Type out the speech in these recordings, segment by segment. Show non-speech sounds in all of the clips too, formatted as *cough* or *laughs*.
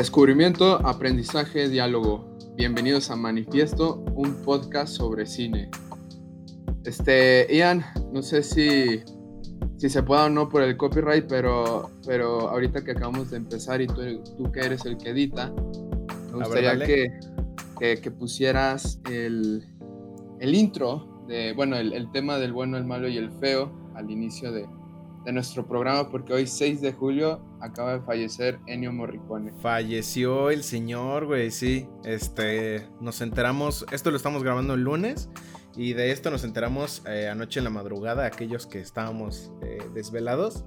Descubrimiento, aprendizaje, diálogo. Bienvenidos a Manifiesto, un podcast sobre cine. Este, Ian, no sé si, si se puede o no por el copyright, pero, pero ahorita que acabamos de empezar y tú, tú que eres el que edita, me gustaría que, que, pusieras el, el, intro de, bueno, el, el tema del bueno, el malo y el feo al inicio de, de nuestro programa porque hoy 6 de julio acaba de fallecer Ennio Morricone. Falleció el señor, güey, sí. Este, nos enteramos, esto lo estamos grabando el lunes y de esto nos enteramos eh, anoche en la madrugada, aquellos que estábamos eh, desvelados.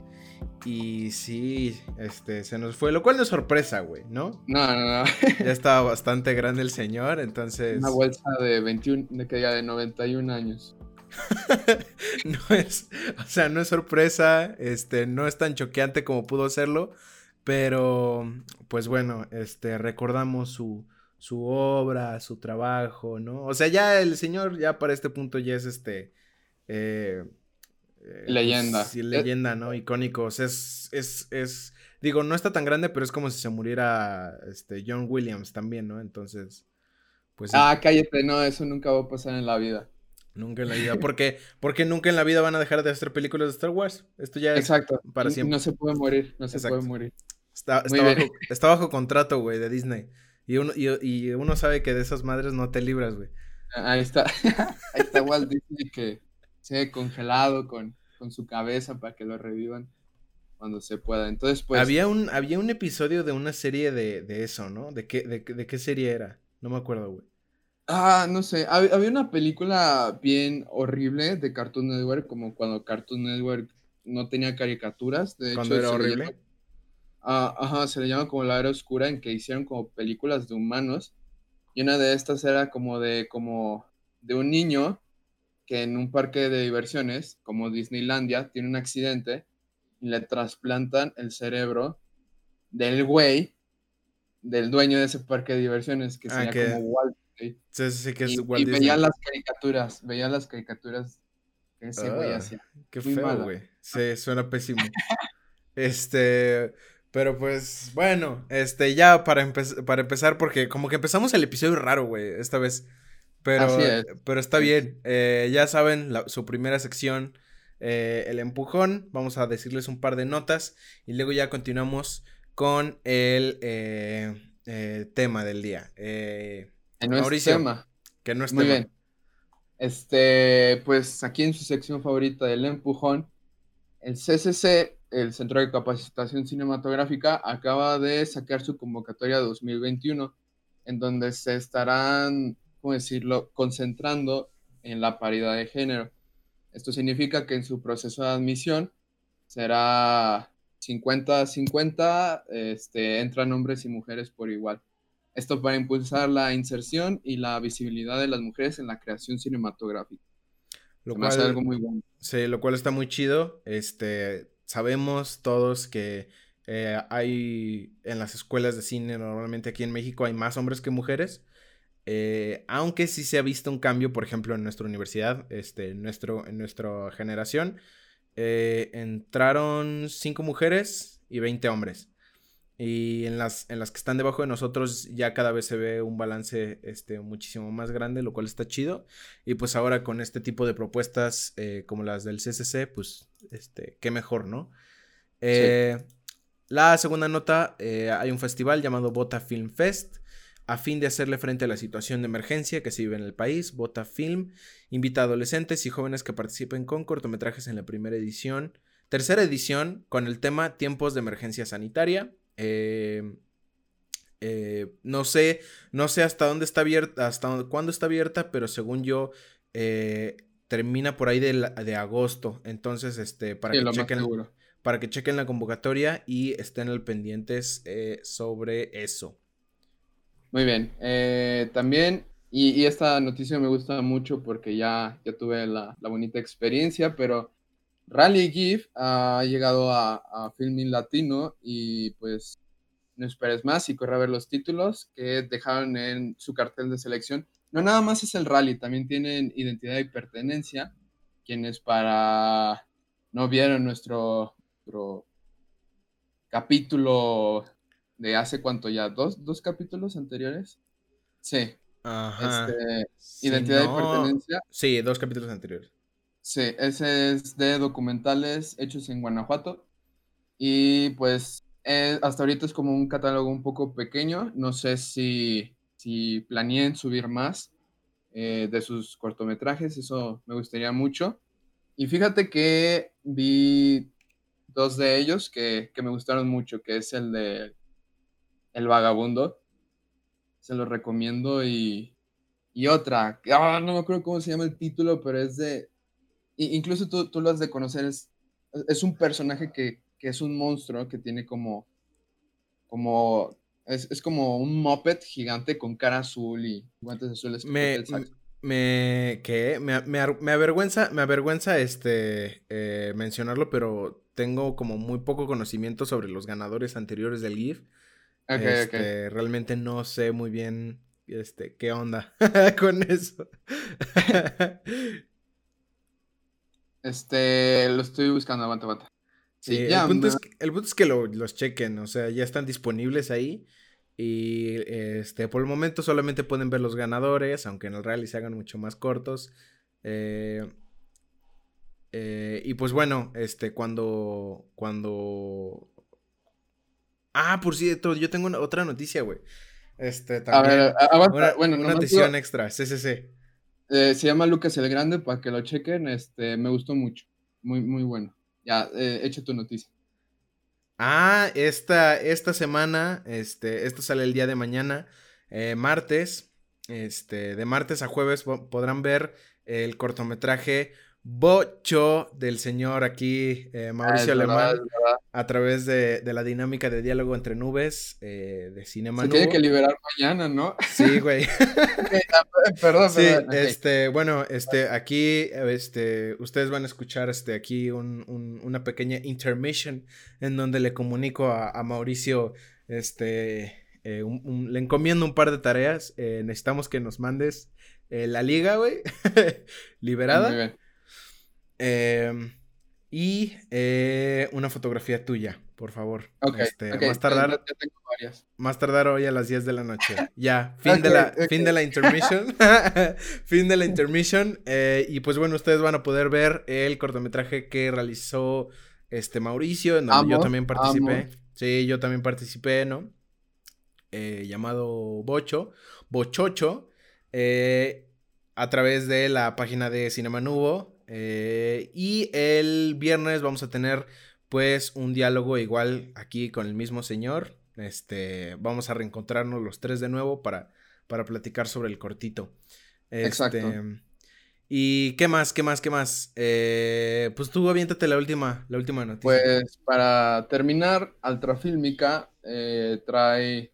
Y sí, este, se nos fue, lo cual no es sorpresa, güey, ¿no? No, no, no. ya estaba bastante grande el señor, entonces... Una bolsa de 21, de que ya de 91 años. *laughs* no es, o sea, no es sorpresa, este, no es tan choqueante como pudo serlo, pero pues bueno, este, recordamos su, su obra, su trabajo, ¿no? O sea, ya el señor ya para este punto ya es este... Eh, eh, leyenda. sí, leyenda, ¿no? Icónico. O sea, es, es, es, digo, no está tan grande, pero es como si se muriera este, John Williams también, ¿no? Entonces, pues... Ah, cállate, no, eso nunca va a pasar en la vida. Nunca en la vida. *laughs* Porque, porque nunca en la vida van a dejar de hacer películas de Star Wars. Esto ya es Exacto. para siempre. No se puede morir, no se puede morir. Está, bajo, *laughs* está, bajo, contrato, güey, de Disney. Y uno, y, uno sabe que de esas madres no te libras, güey. Ahí está. *laughs* Ahí está Walt Disney que se ha congelado con, con su cabeza para que lo revivan cuando se pueda. Entonces, pues. Había un, había un episodio de una serie de, de eso, ¿no? ¿De qué, de, de qué serie era? No me acuerdo, güey. Ah, no sé, había una película bien horrible de Cartoon Network, como cuando Cartoon Network no tenía caricaturas, de hecho era horrible. Ah, ajá, se le llama como la era oscura, en que hicieron como películas de humanos, y una de estas era como de, como de un niño que en un parque de diversiones, como Disneylandia, tiene un accidente y le trasplantan el cerebro del güey, del dueño de ese parque de diversiones, que ah, sería como Walt Sí, sí, que es y, veía las caricaturas, veía las caricaturas que ese güey ah, hacía. Qué feo, güey. Sí, suena pésimo. este, pero pues, bueno, este, ya para, para empezar, porque como que empezamos el episodio raro, güey, esta vez. Pero, pero está bien. Eh, ya saben, su primera sección, eh, el empujón. Vamos a decirles un par de notas y luego ya continuamos con el eh, tema del día. Que no es tema. Que no es Muy bien. Este, pues aquí en su sección favorita del empujón, el CCC, el Centro de Capacitación Cinematográfica, acaba de sacar su convocatoria 2021, en donde se estarán, ¿cómo decirlo?, concentrando en la paridad de género. Esto significa que en su proceso de admisión será 50-50, este, entran hombres y mujeres por igual. Esto para impulsar la inserción y la visibilidad de las mujeres en la creación cinematográfica. Lo cual, algo muy bueno. Sí, lo cual está muy chido. Este, sabemos todos que eh, hay en las escuelas de cine, normalmente aquí en México, hay más hombres que mujeres. Eh, aunque sí se ha visto un cambio, por ejemplo, en nuestra universidad, este, en, nuestro, en nuestra generación, eh, entraron cinco mujeres y 20 hombres. Y en las, en las que están debajo de nosotros ya cada vez se ve un balance este, muchísimo más grande, lo cual está chido. Y pues ahora con este tipo de propuestas eh, como las del CCC, pues este, qué mejor, ¿no? Eh, la segunda nota, eh, hay un festival llamado Bota Film Fest. A fin de hacerle frente a la situación de emergencia que se vive en el país, Bota Film invita a adolescentes y jóvenes que participen con cortometrajes en la primera edición, tercera edición, con el tema Tiempos de Emergencia Sanitaria. Em, eh, no sé, no sé hasta dónde está abierta, hasta cuándo está abierta, pero según yo eh, termina por ahí de, de, agosto. Entonces, este, para que chequen, para que chequen la convocatoria y estén al pendientes eh, sobre eso. Muy bien. también, y, esta noticia me gusta mucho porque ya, ya tuve la, la bonita experiencia, pero Rally GIF ha llegado a, a Filming Latino y pues no esperes más y corre a ver los títulos que dejaron en su cartel de selección. No nada más es el rally, también tienen identidad y pertenencia, quienes para no vieron nuestro, capítulo de hace cuánto ya, dos, dos capítulos anteriores. Sí. Ajá. Este, Identidad y pertenencia. Sí, dos capítulos anteriores. Sí, ese es de documentales hechos en Guanajuato. Y pues eh, hasta ahorita es como un catálogo un poco pequeño. No sé si, si planeen subir más eh, de sus cortometrajes. Eso me gustaría mucho. Y fíjate que vi dos de ellos que, que me gustaron mucho, que es el de El Vagabundo. Se los recomiendo y, y otra, ah, no me acuerdo cómo se llama el título, pero es de incluso tú, tú, lo has de conocer, es, es un personaje que, que, es un monstruo que tiene como, como, es, es, como un moped gigante con cara azul y guantes azules. Me, me, ¿qué? Me, me, me, avergüenza, me avergüenza este, eh, mencionarlo, pero tengo como muy poco conocimiento sobre los ganadores anteriores del GIF. este, Realmente no sé muy bien este, qué onda *laughs* con eso. *laughs* Este, lo estoy buscando, aguanta, aguanta. Sí, el, punto es que, el, punto es que, los chequen, o sea, ya están disponibles ahí. Y este, por el momento solamente pueden ver los ganadores, aunque en el rally se hagan mucho más cortos. Eh, eh, y pues bueno, este, cuando. Cuando. Ah, por cierto, yo tengo otra noticia, güey. Este, también. A bueno, una noticia extra, sí, sí, sí. Eh, se llama Lucas el Grande, para que lo chequen. Este, me gustó mucho. Muy, muy bueno. Ya, eh, echa tu noticia. Ah, esta, esta semana, este, esto sale el día de mañana, eh, martes. Este, de martes a jueves podrán ver el cortometraje bocho del señor aquí, eh, ah, Mauricio Alemán, a través de, la dinámica de diálogo entre nubes eh, de Cinema Se tiene que liberar mañana, ¿no? Sí, güey. *laughs* *laughs* perdón, sí, este, bueno, este, aquí, este, ustedes van a escuchar, este, aquí una pequeña intermission en donde le comunico a, Mauricio, este, eh, le encomiendo un par de tareas, necesitamos que nos mandes la liga, güey, *laughs* liberada. Muy bien. Em, y eh, una fotografía tuya, por favor. Ok. Este, más tardar. Más tardar hoy a las 10 de la noche. Ya, *laughs* fin, de, la, fin de la intermission. *laughs* fin de la intermission. Eh, y pues bueno, ustedes van a poder ver el cortometraje que realizó este Mauricio, en donde yo también participé. Sí, yo también participé, ¿no? Eh, llamado Bocho, Bochocho, a través de la página de Cinema Nubo, eh, y el viernes vamos a tener pues un diálogo igual aquí con el mismo señor. Este, vamos a reencontrarnos los tres de nuevo para, para platicar sobre el cortito. Exacto. Este, ¿Y qué más? ¿Qué más? ¿Qué más? Eh, pues tú aviéntate la última, la última noticia. Pues para terminar, Altrafílmica eh, trae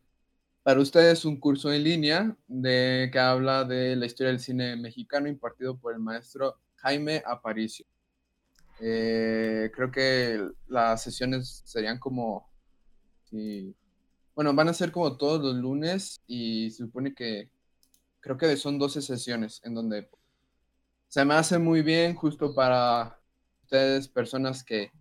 para ustedes un curso en línea de, que habla de la historia del cine mexicano impartido por el maestro Jaime Aparicio. Eh, creo que las sesiones serían como, bueno, van a ser como todos los lunes y se supone que creo que son 12 sesiones en donde se me hace muy bien justo para ustedes, personas que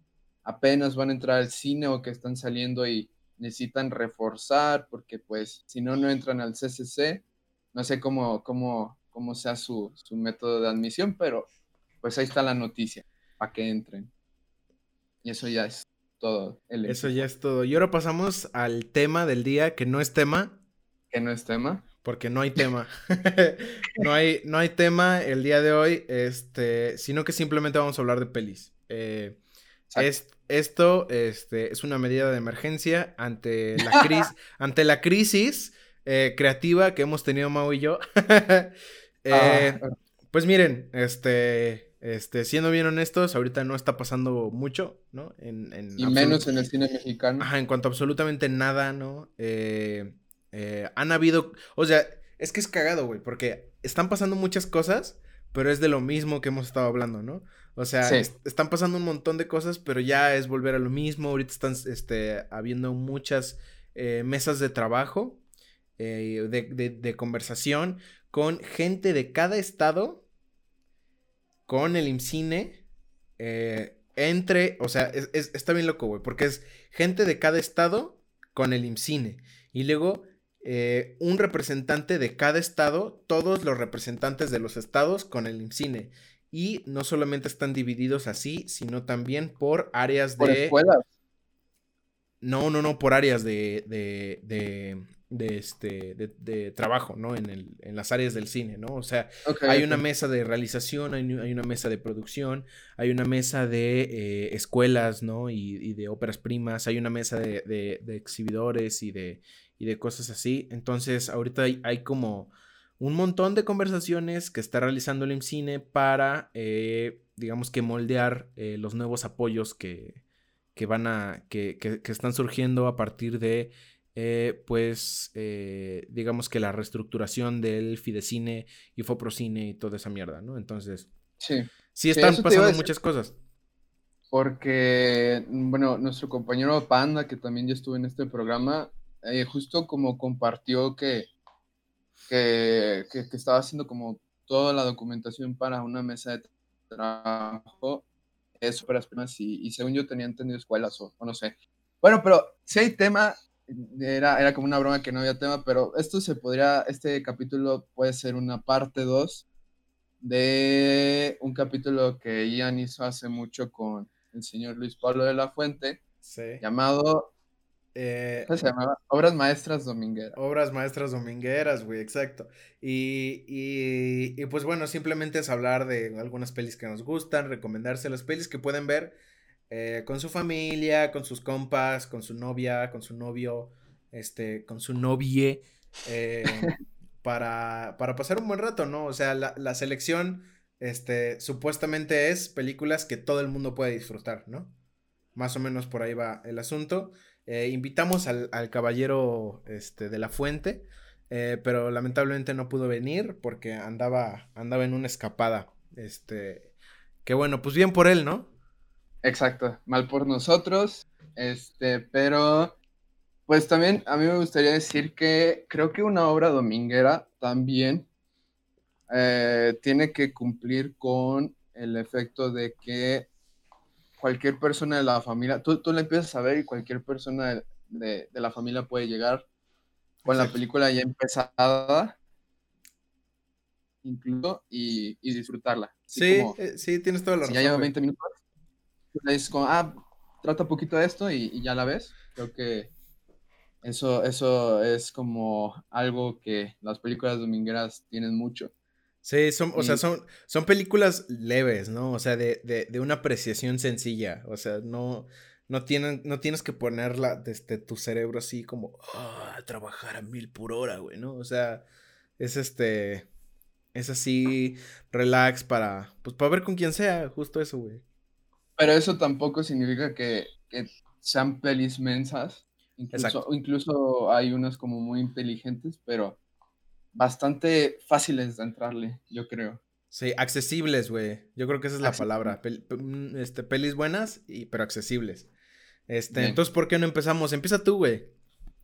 apenas van a entrar al cine o que están saliendo y necesitan reforzar porque pues si no, no entran al CCC. No sé cómo, cómo, cómo sea su, su método de admisión, pero pues ahí está la noticia, para que entren. Y eso ya es todo. eso ya es todo. Y ahora pasamos al tema del día, que no es tema. Que no es tema. Porque no hay tema. *laughs* no, hay, no hay tema el día de hoy, este, sino que simplemente vamos a hablar de pelis. Eh, es, esto este, es una medida de emergencia ante la, *laughs* crisis ante la crisis eh, creativa que hemos tenido Mau y yo. *laughs* Eh, ah. Pues miren, este, este, siendo bien honestos, ahorita no está pasando mucho, ¿no? En, y menos en el cine mexicano. Ajá, en cuanto a absolutamente nada, ¿no? Eh, eh, han habido, o sea, es que es cagado, güey, porque están pasando muchas cosas, pero es de lo mismo que hemos estado hablando, ¿no? O sea, están pasando un montón de cosas, pero ya es volver a lo mismo. Ahorita están este, habiendo muchas eh, mesas de trabajo, de, de conversación con gente de cada estado con el IMCINE eh, entre, o sea, está bien loco, güey, porque es gente de cada estado con el IMCINE. Y luego eh, un representante de cada estado, todos los representantes de los estados con el IMCINE. Y no solamente están divididos así, sino también por áreas ¿Por de... escuelas? No, no, no, por áreas de, de, de, de este, de, trabajo, ¿no? En, el, en las áreas del cine, ¿no? O sea, hay una mesa de realización, hay, hay una mesa de producción, hay una mesa de eh, escuelas, ¿no? Y, y de óperas primas, hay una mesa de, exhibidores y de, y de cosas así. Entonces, ahorita hay, hay como un montón de conversaciones que está realizando el IMCINE para, eh, digamos que moldear eh, los nuevos apoyos que, que van a, que, que- que están surgiendo a partir de eh, pues, digamos que la reestructuración del Fidecine y Foprocine y toda esa mierda, ¿no? Entonces, Sí, sí están pasando muchas cosas. porque, bueno, nuestro compañero Panda, que también ya estuvo en este programa, justo como compartió que, que, que- que estaba haciendo como toda la documentación para una mesa de trabajo, es óperas primas y, y según yo tenía entendido escuelas o, o no sé. Bueno, pero si hay tema, era, era como una broma que no había tema, pero esto se podría, este capítulo puede ser una parte 2 de un capítulo que Ian hizo hace mucho con el señor Luis Pablo de la Fuente, Sí. llamado, Eh, ¿cómo se llamaba? Obras Maestras Domingueras. Obras maestras domingueras, güey, exacto. Y, y, y, pues bueno, simplemente es hablar de algunas pelis que nos gustan, recomendarse las pelis que pueden ver eh, con su familia, con sus compas, con su novia, con su novio, este, con su novie, eh, *laughs* para, para pasar un buen rato, ¿no? O sea, la, la selección, este, supuestamente es películas que todo el mundo puede disfrutar, ¿no? Más o menos por ahí va el asunto. Eh, invitamos al, al caballero este, de la fuente, eh, pero lamentablemente no pudo venir porque andaba, andaba en una escapada. Este, que bueno, pues bien por él, ¿no? Exacto, mal por nosotros, este, pero pues también a mí me gustaría decir que creo que una obra dominguera también eh, tiene que cumplir con el efecto de que cualquier persona de la familia, tú, tú la empiezas a ver y cualquier persona de, de- de la familia puede llegar con la película ya empezada, incluso, y, y disfrutarla. Así Sí, como- eh, sí, tienes toda la si razón. ya lleva güey. 20 minutos, dices como, ah, trata un poquito de esto y, y ya la ves. Creo que eso, eso es como algo que las películas domingueras tienen mucho. Sí, son, o sea, son, son películas leves, ¿no? O sea, de, de, de una apreciación sencilla. O sea, no, no, tienen, no tienes que ponerla desde tu cerebro así como, ah, trabajar a mil por hora, güey, ¿no? O sea, es este, es así, relax para, pues para ver con quien sea, justo eso, güey. Pero eso tampoco significa que, que sean pelis mensas. Incluso, Exacto. incluso hay unas como muy inteligentes, pero bastante fáciles de entrarle, yo creo. Sí, accesibles, güey. Yo creo que esa es la palabra. Pel- mm, este, pelis buenas, y, pero accesibles. Este, Bien. entonces, ¿por qué no empezamos? Empieza tú, güey.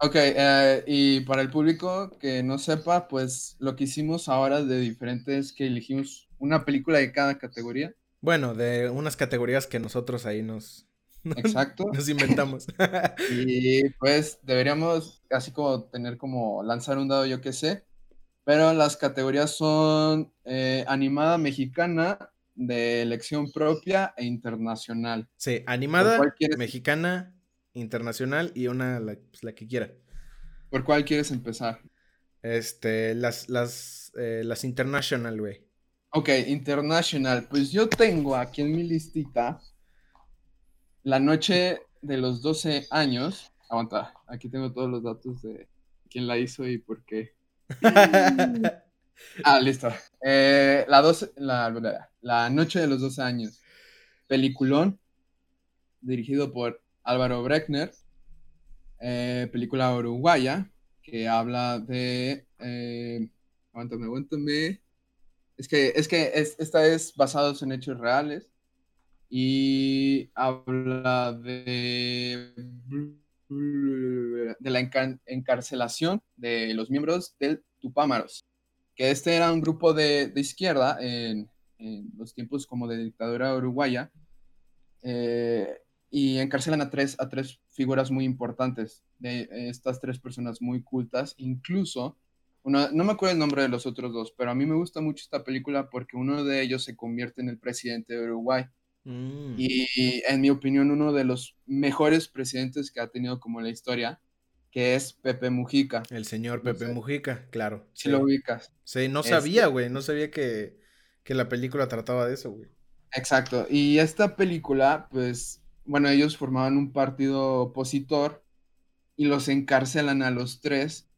Ok, eh, y para el público que no sepa, pues lo que hicimos ahora de diferente es que elegimos una película de cada categoría. Bueno, de unas categorías que nosotros ahí nos, *laughs* Exacto. nos inventamos. *laughs* Y pues deberíamos así como tener como lanzar un dado, yo qué sé. Pero las categorías son eh, animada mexicana, de elección propia e internacional. Sí, animada, quieres? mexicana, internacional y una la, pues, la que quiera. ¿Por cuál quieres empezar? Este, las, las, eh, las international, güey. Ok, international. Pues yo tengo aquí en mi listita la noche de los 12 años. Aguanta, aquí tengo todos los datos de quién la hizo y por qué. *laughs* Ah, listo. Eh, la, 12 la, la- la noche de los 12 años. Peliculón, dirigido por Álvaro Breckner. Eh, película uruguaya que habla de... Eh, aguántame, aguántame. Es que, es que es- esta es basada en hechos reales y habla de, de la encar- encarcelación de los miembros del Tupámaros, que este era un grupo de, izquierda en, los tiempos como de dictadura uruguaya, eh, y encarcelan a tres, a tres figuras muy importantes, de estas tres personas muy cultas, incluso, no me acuerdo el nombre de los otros dos, pero a mí me gusta mucho esta película porque uno de ellos se convierte en el presidente de Uruguay. Mm. Y en mi opinión, uno de los mejores presidentes que ha tenido como la historia, que es Pepe Mujica. El señor Pepe Mujica, claro. Si lo ubicas. Sí, no sabía, este güey, no sabía que, que la película trataba de eso, güey. Exacto. Y esta película, pues, bueno, ellos formaban un partido opositor y los encarcelan a los tres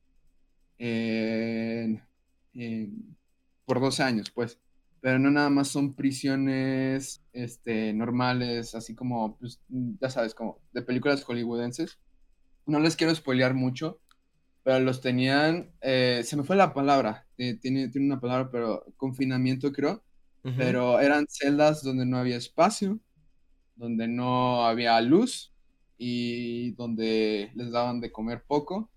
por dos años, pues. Pero no nada más son prisiones este, normales, así como, pues, ya sabes, como de películas hollywoodenses. No les quiero spoilear mucho, pero los tenían, eh, se me fue la palabra, eh, tiene, tiene una palabra, pero confinamiento creo, pero eran celdas donde no había espacio, donde no había luz y donde les daban de comer poco.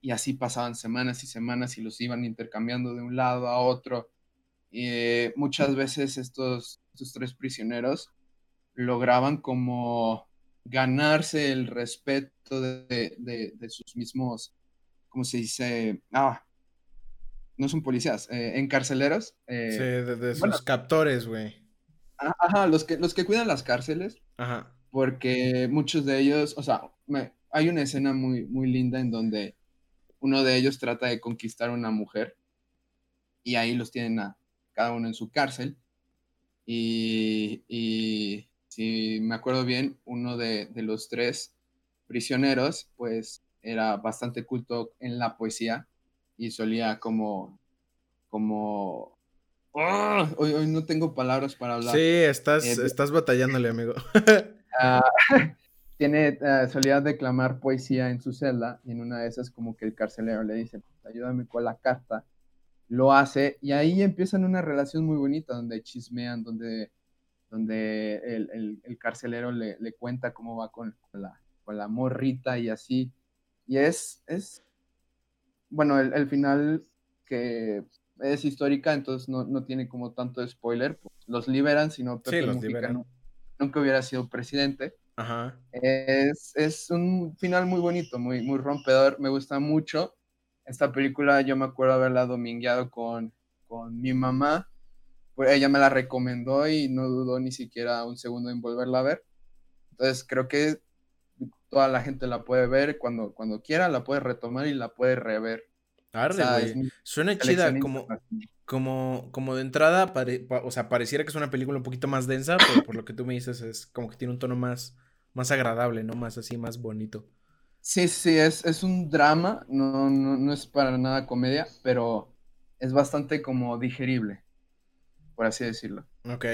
Y así pasaban semanas y semanas y los iban intercambiando de un lado a otro. Eh, muchas veces estos, estos tres prisioneros lograban como ganarse el respeto de, de, sus mismos, ¿cómo se dice? Ah, no son policías, eh, encarceleros. Eh, sí, de, sus captores, güey. Ajá, los que, los que cuidan las cárceles. Ajá. Porque muchos de ellos, o sea, hay una escena muy, muy linda en donde uno de ellos trata de conquistar a una mujer y ahí los tienen a cada uno en su cárcel. Y, y si me acuerdo bien, uno de, de, los tres prisioneros, pues era bastante culto en la poesía y solía como, como ¡Ah! Hoy, no tengo palabras para hablar. Sí, estás, eh, estás batallándole, amigo. *laughs* Ah, *laughs* *laughs* tiene, uh, solía declamar poesía en su celda y en una de esas como que el carcelero le dice, ayúdame con la carta. Lo hace y ahí empiezan una relación muy bonita donde chismean, donde, donde el, el, carcelero le, le, cuenta cómo va con, la, con la morrita y así. Y es, es bueno, el, el final que es histórica, entonces no, no tiene como tanto spoiler. Los liberan, sino Pepe nunca hubiera sido presidente. Ajá. Es, es, un final muy bonito, muy, muy rompedor. Me gusta mucho. Esta película yo me acuerdo haberla domingueado con, con mi mamá. Pues ella me la recomendó y no dudó ni siquiera un segundo en volverla a ver. Entonces creo que toda la gente la puede ver cuando, cuando quiera, la puede retomar y la puede rever. Suena chida, como, como, como de entrada, o sea, pareciera que es una película un poquito más densa, pero por lo que tú me dices es como que tiene un tono más, más agradable, ¿no? Más así, más bonito. Sí, sí, es, es un drama, no, no, es para nada comedia, pero es bastante como digerible, por así decirlo. Ok.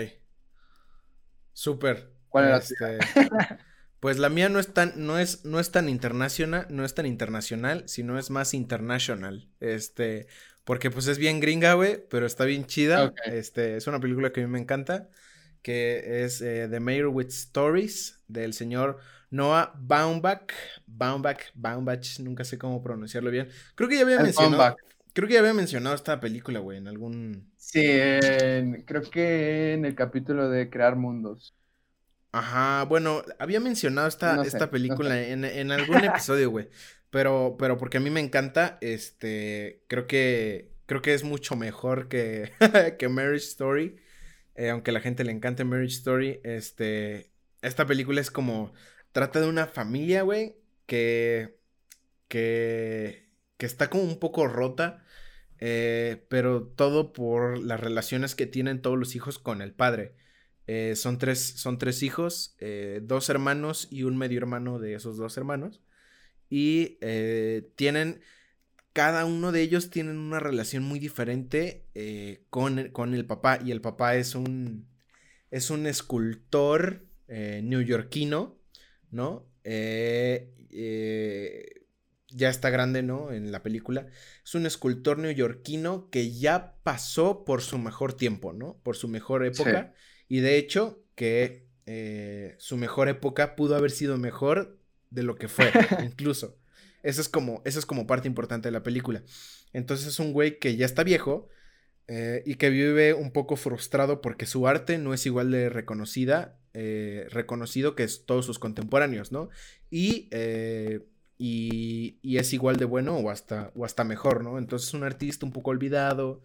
Súper. ¿Cuál era? Este... *laughs* Pues la mía no es tan, no es, no es tan internacional, no es tan internacional, sino es más internacional. Este, porque pues es bien gringa, güey, pero está bien chida. Este, es una película que a mí me encanta, que es eh, The Mayor with Stories, del señor Noah Baumbach. Baumbach, Baumbach, nunca sé cómo pronunciarlo bien. Creo que ya había mencionado. Creo que ya había mencionado esta película, güey, en algún. Sí, creo que en el capítulo de Crear Mundos. Ajá, bueno, había mencionado esta, esta película en, algún episodio, güey. Pero, pero porque a mí me encanta, este, creo que, creo que es mucho mejor que, *laughs* que Marriage Story. Eh, aunque a la gente le encante Marriage Story, este, esta película es como, trata de una familia, güey, que, que, que está como un poco rota. Eh, pero todo por las relaciones que tienen todos los hijos con el padre. Eh, son, tres, son tres hijos, eh, dos hermanos y un medio hermano de esos dos hermanos. Y tienen, cada uno de ellos tienen una relación muy diferente con, con, el papá. Y el papá es un, es un escultor neoyorquino, ¿no? ya está grande, ¿no? En la película. Es un escultor neoyorquino que ya pasó por su mejor tiempo, ¿no? Por su mejor época. Y de hecho, que eh, su mejor época pudo haber sido mejor de lo que fue, *laughs* incluso. Eso es, como, eso es como parte importante de la película. Entonces es un güey que ya está viejo, eh, y que vive un poco frustrado porque su arte no es igual de reconocida, eh, reconocido que todos sus contemporáneos, ¿no? Y, eh, y, y, es igual de bueno o hasta, o hasta mejor, ¿no? Entonces es un artista un poco olvidado,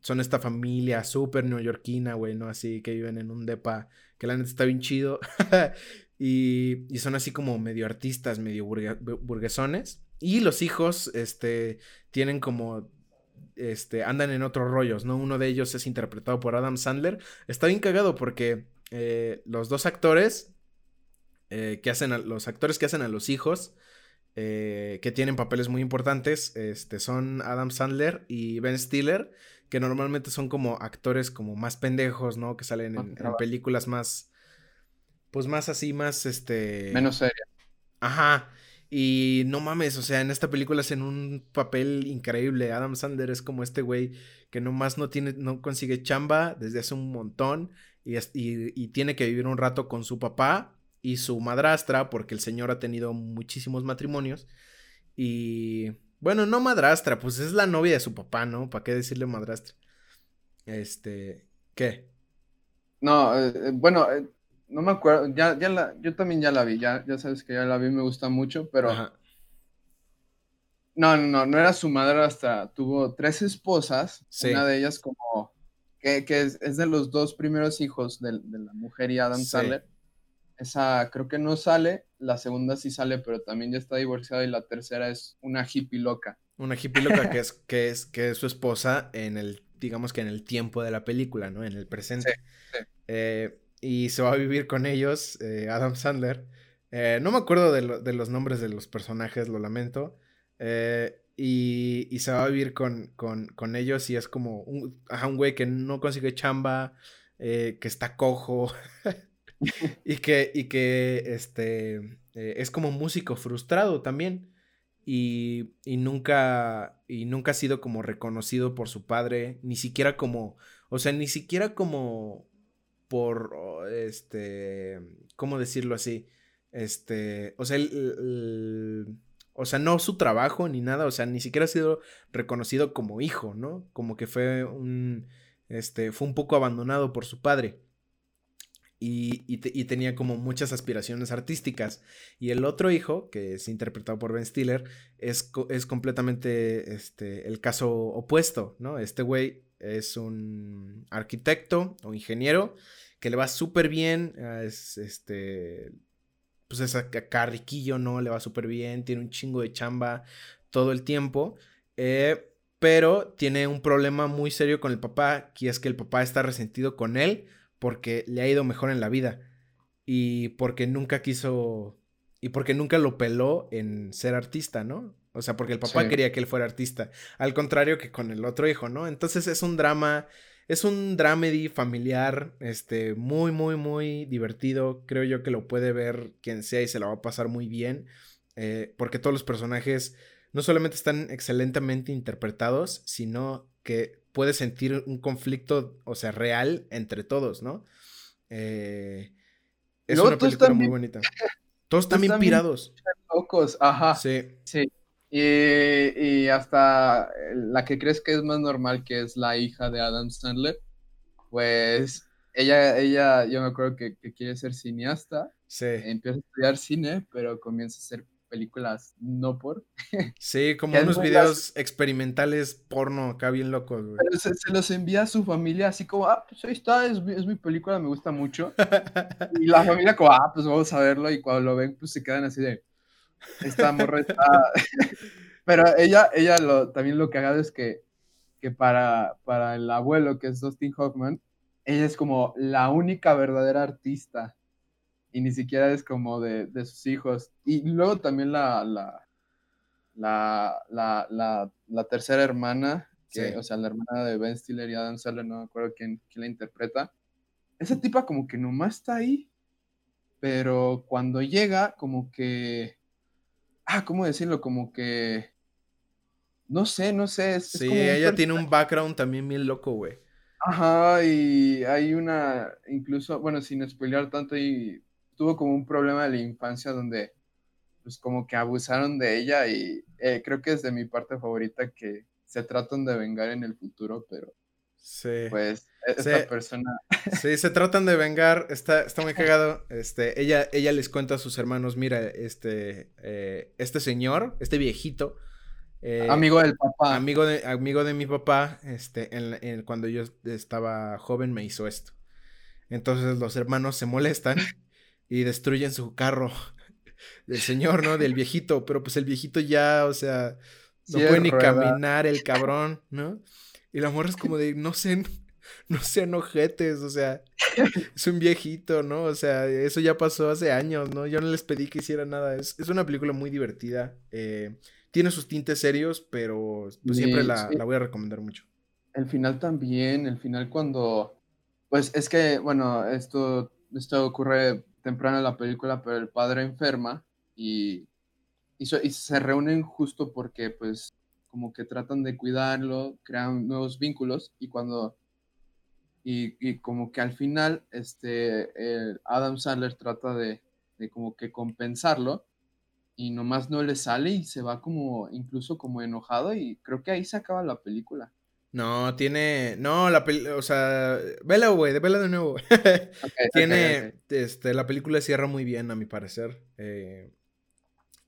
son esta familia súper neoyorquina, güey, ¿no? Así que viven en un depa que la neta está bien chido. *laughs* y, y, son así como medio artistas, medio burguesones. Y los hijos, este, tienen como este, andan en otros rollos, ¿no? Uno de ellos es interpretado por Adam Sandler. Está bien cagado porque eh, los dos actores eh, que hacen a, los actores que hacen a los hijos, eh, que tienen papeles muy importantes, este, son Adam Sandler y Ben Stiller, que normalmente son como actores como más pendejos, ¿no? Que salen en, en películas más, pues más así, más, este... Menos serias. Ajá. Y no mames, o sea, en esta película hacen un papel increíble. Adam Sandler es como este güey que nomás no tiene, no consigue chamba desde hace un montón y, y, tiene que vivir un rato con su papá y su madrastra, porque el señor ha tenido muchísimos matrimonios. Y bueno, no madrastra, pues es la novia de su papá, ¿no? ¿Para qué decirle madrastra? Este, ¿qué? No, eh, eh, bueno, eh, no me acuerdo, ya, ya la, yo también ya la vi, ya, ya sabes que ya la vi, me gusta mucho, pero... No, no, no, no era su madre hasta, tuvo tres esposas, una de ellas como, que, que es, es, de los dos primeros hijos de, de la mujer y Adam Sandler. Esa creo que no sale, la segunda sí sale, pero también ya está divorciada y la tercera es una hippie loca. Una hippie loca que es, que es, que es su esposa en el, digamos que en el tiempo de la película, ¿no? En el presente. Sí, sí. Eh, y se va a vivir con ellos, eh, Adam Sandler. Eh, no me acuerdo de, los nombres de los personajes, lo lamento. Eh, y, y, se va a vivir con, con, con ellos y es como un, un güey que no consigue chamba, que está cojo *laughs* *laughs* y que, y que este, es como músico frustrado también. Y, y, nunca, y nunca ha sido como reconocido por su padre, ni siquiera como, o sea, ni siquiera como por, este, ¿cómo decirlo así? Este, o sea, o sea, no su trabajo ni nada, o sea, ni siquiera ha sido reconocido como hijo, ¿no? Como que fue un, este, fue un poco abandonado por su padre. Y, y, tenía como muchas aspiraciones artísticas. Y el otro hijo, que es interpretado por Ben Stiller, es, es completamente este, el caso opuesto, ¿no? Este güey es un arquitecto o ingeniero que le va súper bien, ah, es este, pues es acá riquillo, ¿no? Le va súper bien, tiene un chingo de chamba todo el tiempo, eh, pero tiene un problema muy serio con el papá, que es que el papá está resentido con él porque le ha ido mejor en la vida y porque nunca quiso y porque nunca lo peló en ser artista, ¿no? O sea, porque el papá quería que él fuera artista, al contrario que con el otro hijo, ¿no? Entonces es un drama, es un dramedy familiar, este, muy, muy, muy divertido. Creo yo que lo puede ver quien sea y se lo va a pasar muy bien, eh, porque todos los personajes no solamente están excelentemente interpretados, sino que puedes sentir un conflicto, o sea, real entre todos, ¿no? Eh, es una película muy bonita. *laughs* Todos están bien pirados. Locos, ajá. Sí. Sí. Y, hasta la que crees que es más normal, que es la hija de Adam Sandler, pues ella, ella yo me acuerdo que, quiere ser cineasta. Sí. Empieza a estudiar cine, pero comienza a hacer películas no por. *laughs* Sí, como unos videos experimentales porno acá bien locos, güey. Pero se, los envía a su familia así como, ah, pues ahí está, es, es mi película, me gusta mucho. *laughs* y la familia como, ah, pues vamos a verlo, y cuando lo ven, pues se quedan así de, esta morra está... *laughs* Pero ella, ella lo, también lo cagado es que, que para, para el abuelo, que es Dustin Hoffman, ella es como la única verdadera artista y ni siquiera es como de, de sus hijos. Y luego también la, la, la, la, la tercera hermana, que, o sea, la hermana de Ben Stiller y Adam Sandler, no me acuerdo quién, quién la interpreta. Esa tipa como que nomás está ahí, pero cuando llega, como que ah, ¿cómo decirlo? Como que, no sé, no sé. sí, ella tiene un background también bien loco, güey. Ajá, y hay una, incluso, bueno, sin spoilear tanto, y tuvo como un problema de la infancia donde, pues como que abusaron de ella y eh, creo que es de mi parte favorita que, se tratan de vengar en el futuro, pero sí. pues e, esta persona... *laughs* Sí, se tratan de vengar, está, está muy cagado. Este, ella, ella les cuenta a sus hermanos, mira, este, eh, este señor, este viejito, eh, amigo del papá. Amigo de, amigo de mi papá, este, en, cuando yo estaba joven me hizo esto. Entonces los hermanos se molestan *laughs* y destruyen su carro *laughs* del señor, ¿no? Del viejito, pero pues el viejito ya, o sea, no puede ni caminar el cabrón, ¿no? Y la morra es como de, no sean, *laughs* no sean ojetes, o sea, *laughs* es un viejito, ¿no? O sea, eso ya pasó hace años, ¿no? Yo no les pedí que hicieran nada. Es, es una película muy divertida. Eh, tiene sus tintes serios, pero pues, siempre la, voy a recomendar mucho. El final también, el final cuando, pues es que, bueno, esto, esto ocurre temprano en la película, pero el padre enferma y, y, se reúnen justo porque, pues, como que tratan de cuidarlo, crean nuevos vínculos y cuando, y, y como que al final, este, Adam Sandler trata de, de como que compensarlo y nomás no le sale y se va como, incluso como enojado y creo que ahí se acaba la película. No, tiene, no, la película, o sea, vela, güey, vela de nuevo. *laughs* tiene, este, la película cierra muy bien, a mi parecer, eh,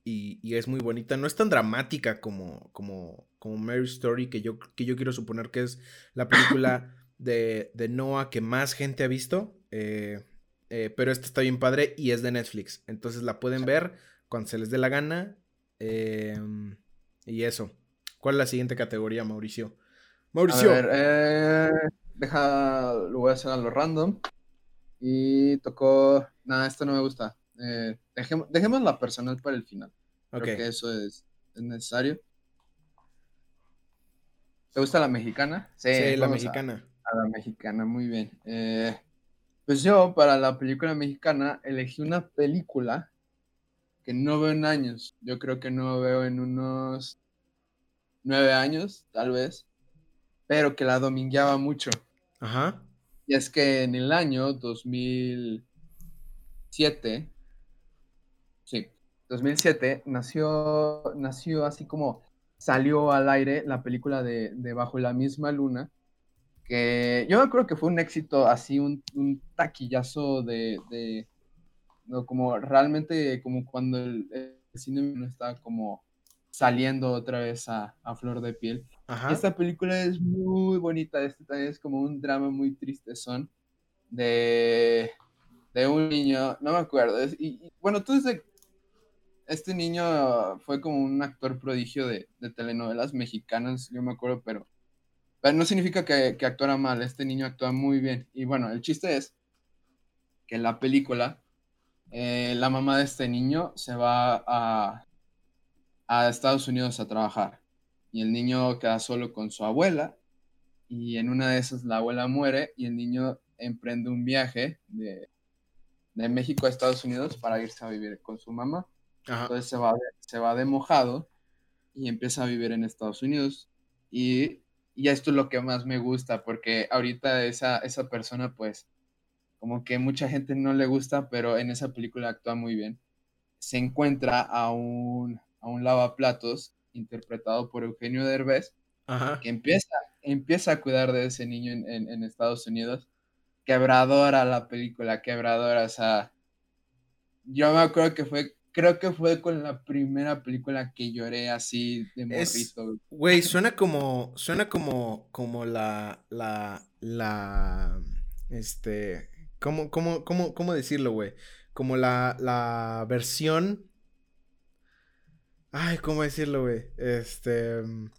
y, y, es muy bonita, no es tan dramática como, como, como Mary Story, que yo, que yo quiero suponer que es la película *laughs* de, de Noah que más gente ha visto, eh, eh, pero esta está bien padre y es de Netflix, entonces la pueden ver cuando se les dé la gana. Em, y eso. ¿Cuál es la siguiente categoría, Mauricio? Mauricio. A ver, eh, deja, lo voy a hacer a lo random. Y tocó. Nada, esto no me gusta. Eh, dejemos, la personal para el final. Creo que eso es, necesario. ¿Te gusta la mexicana? Sí, la mexicana. A, la mexicana, muy bien. Eh, pues yo, para la película mexicana, elegí una película que no veo en años. Yo creo que no veo en unos nueve años, tal vez, pero que la domingueaba mucho. Ajá. Y es que en el año 2007, sí, 2007, nació, nació así como salió al aire la película de, Bajo la misma luna, que yo creo que fue un éxito, así un, taquillazo de, ¿no? Como realmente como cuando el, cine no está como saliendo otra vez a, flor de piel. Esta película es muy bonita, este también es como un drama muy tristezón de, de un niño, no me acuerdo, y, bueno, tú desde, este niño fue como un actor prodigio de, telenovelas mexicanas, yo me acuerdo, pero, no significa que, actuara mal, este niño actúa muy bien, y bueno, el chiste es que en la película eh, la mamá de este niño se va a, Estados Unidos a trabajar y el niño queda solo con su abuela y en una de esas la abuela muere y el niño emprende un viaje de México a Estados Unidos para irse a vivir con su mamá. Entonces se va, de, se va de mojado y empieza a vivir en Estados Unidos y, y esto es lo que más me gusta porque ahorita esa, esa persona pues como que mucha gente no le gusta, pero en esa película actúa muy bien. Se encuentra a un, a un lavaplatos interpretado por Eugenio Derbez, que empieza, empieza a cuidar de ese niño en, Estados Unidos. Quebradora la película, quebradora, o sea, yo me acuerdo que fue, creo que fue con la primera película que lloré así de morrito. Güey, *laughs* suena como, suena como, como la, la, la, este, ¿Cómo, cómo, cómo, cómo decirlo, güey? Como la, la versión. Ay, ¿cómo decirlo, güey? Este. Mm,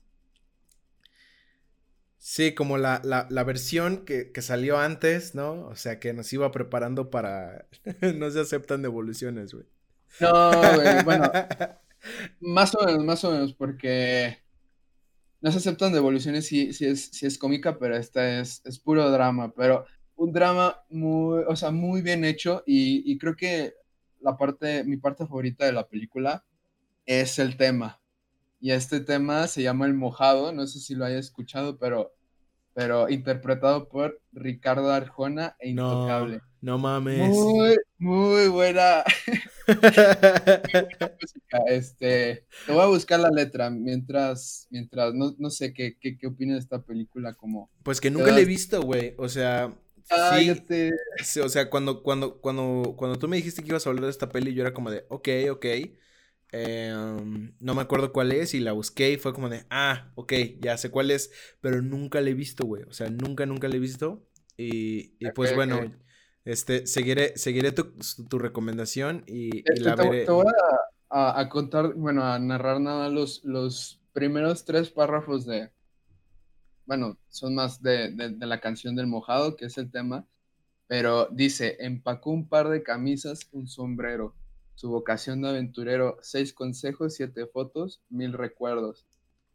sí, como la, la, la versión que, que, salió antes, ¿no? O sea, que nos iba preparando para. *laughs* no se aceptan devoluciones, güey. No, güey, bueno. más o menos, más o menos, porque. No se aceptan devoluciones si, si, es, si es cómica, pero esta es, es puro drama. Pero un drama muy, o sea, muy bien hecho y, creo que la parte, mi parte favorita de la película es el tema. Y este tema se llama El Mojado, no sé si lo haya escuchado, pero, pero interpretado por Ricardo Arjona e Intocable. No, no mames. Muy, muy buena, *laughs* este, te voy a buscar la letra mientras, mientras, no, no sé qué, qué, qué opinas de esta película como. Pues que nunca la he visto, güey. O sea, sí, o sea, cuando, cuando, cuando, cuando tú me dijiste que ibas a hablar de esta peli, yo era como de, ok, ok. Em, no me acuerdo cuál es y la busqué y fue como de, ah, ok, ya sé cuál es, pero nunca la he visto, güey. O sea, nunca, nunca la he visto. Y, y pues bueno, este, seguiré, seguiré tu, tu recomendación y, este, la veré. Te voy a, a, contar, bueno, a narrar nada los, los primeros tres párrafos de, bueno, son más de, de, la canción del mojado, que es el tema, pero dice, empacó un par de camisas, un sombrero, su vocación de aventurero, seis consejos, siete fotos, mil recuerdos.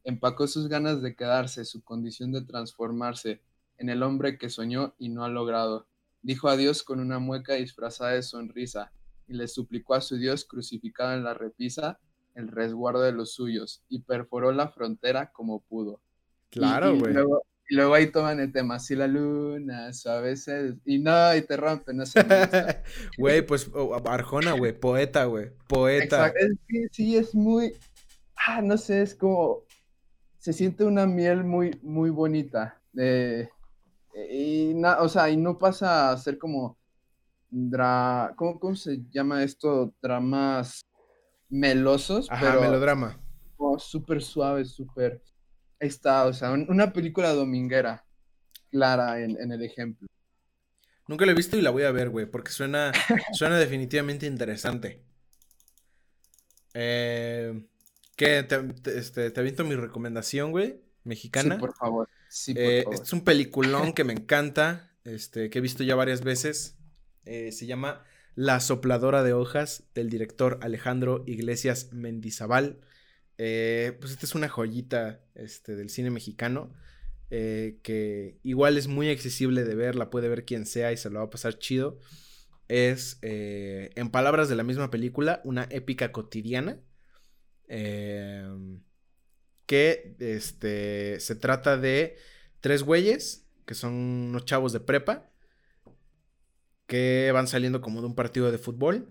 Empacó sus ganas de quedarse, su condición de transformarse en el hombre que soñó y no ha logrado. Dijo adiós con una mueca disfrazada de sonrisa y le suplicó a su Dios crucificado en la repisa el resguardo de los suyos y perforó la frontera como pudo. Claro, güey. Y, luego, ahí toman el tema, si la luna suave se... Y no, y te rompen. No *laughs* Güey, pues Arjona, güey, poeta, güey, poeta. Exacto. Es que sí, es muy... Ah, no sé, es como... Se siente una miel muy, muy bonita. Y, na, o sea, y no pasa a ser como... Dra... ¿Cómo, ¿Cómo se llama esto? Dramas melosos. Ajá, melodrama. Súper suave, súper está, o sea, una película dominguera clara en, el ejemplo. Nunca la he visto y la voy a ver, güey, porque suena, *laughs* suena definitivamente interesante. Eh, ¿Qué? Te, este, te aviento mi recomendación, güey, mexicana. Sí, por favor. Sí, por eh, Es un peliculón que me encanta, este, que he visto ya varias veces. Eh, se llama La sopladora de hojas, del director Alejandro Iglesias Mendizabal. Eh, pues esta es una joyita este, del cine mexicano. Eh, que igual es muy accesible de ver, la puede ver quien sea y se lo va a pasar chido. Es, eh, en palabras de la misma película, una épica cotidiana. Em, que este, se trata de tres güeyes, que son unos chavos de prepa, que van saliendo como de un partido de fútbol.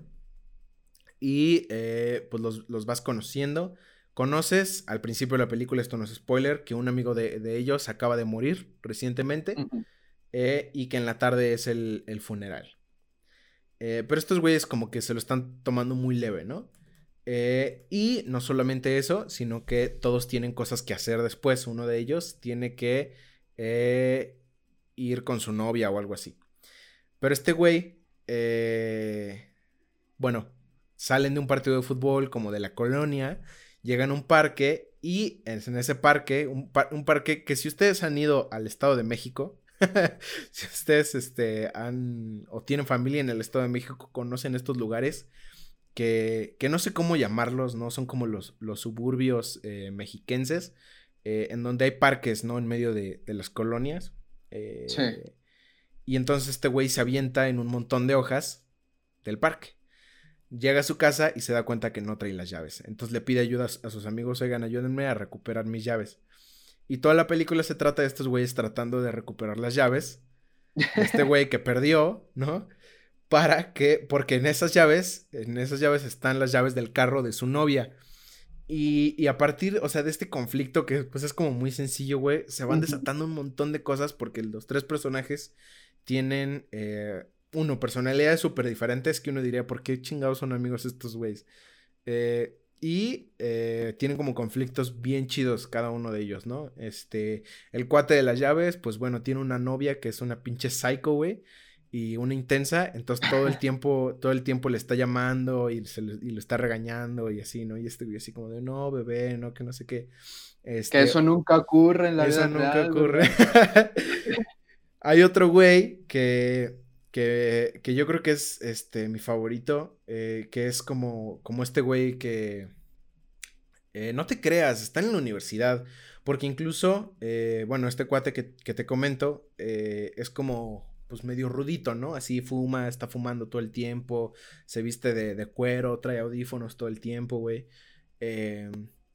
Y pues los, los vas conociendo Conoces al principio de la película, esto no es spoiler, que un amigo de, ellos acaba de morir recientemente eh, y que en la tarde es el, funeral. Eh, pero estos güeyes como que se lo están tomando muy leve, ¿no? Eh, y no solamente eso, sino que todos tienen cosas que hacer después. Uno de ellos tiene que ir con su novia o algo así. Pero este güey, bueno, salen de un partido de fútbol como de la colonia llegan a un parque y en ese parque, un, parque que si ustedes han ido al Estado de México, *laughs* si ustedes este, han o tienen familia en el Estado de México, conocen estos lugares que, que no sé cómo llamarlos, ¿no? Son como los, los suburbios eh, mexiquenses, eh, en donde hay parques, ¿no? En medio de, las colonias. Eh, sí. Y entonces este güey se avienta en un montón de hojas del parque. Llega a su casa y se da cuenta que no trae las llaves. Entonces le pide ayuda a sus amigos, oigan, ayúdenme a recuperar mis llaves. Y toda la película se trata de estos güeyes tratando de recuperar las llaves. Este *laughs* güey que perdió, ¿no? Para que, porque en esas llaves, en esas llaves están las llaves del carro de su novia. Y, y a partir, o sea, de este conflicto que pues es como muy sencillo, güey, se van desatando un montón de cosas porque los tres personajes tienen eh, uno, personalidades súper diferentes que uno diría, ¿por qué chingados son amigos estos güeyes? Eh, y eh, tienen como conflictos bien chidos cada uno de ellos, ¿no? Este, el cuate de las llaves, pues bueno, tiene una novia que es una pinche psycho, güey. Y una intensa, entonces todo el tiempo, todo el tiempo le está llamando y, se y lo está regañando y así, ¿no? Y este güey así como de, no, bebé, no, que no sé qué. Este, que eso nunca ocurre en la vida Eso nunca ocurre. *laughs* Hay otro güey que que, que yo creo que es este, mi favorito, eh, que es como, como este güey que... Eh, no te creas, está en la universidad, porque incluso, eh, bueno, este cuate que, que te comento es como pues medio rudito, ¿no? Así fuma, está fumando todo el tiempo, se viste de, de cuero, trae audífonos todo el tiempo, güey.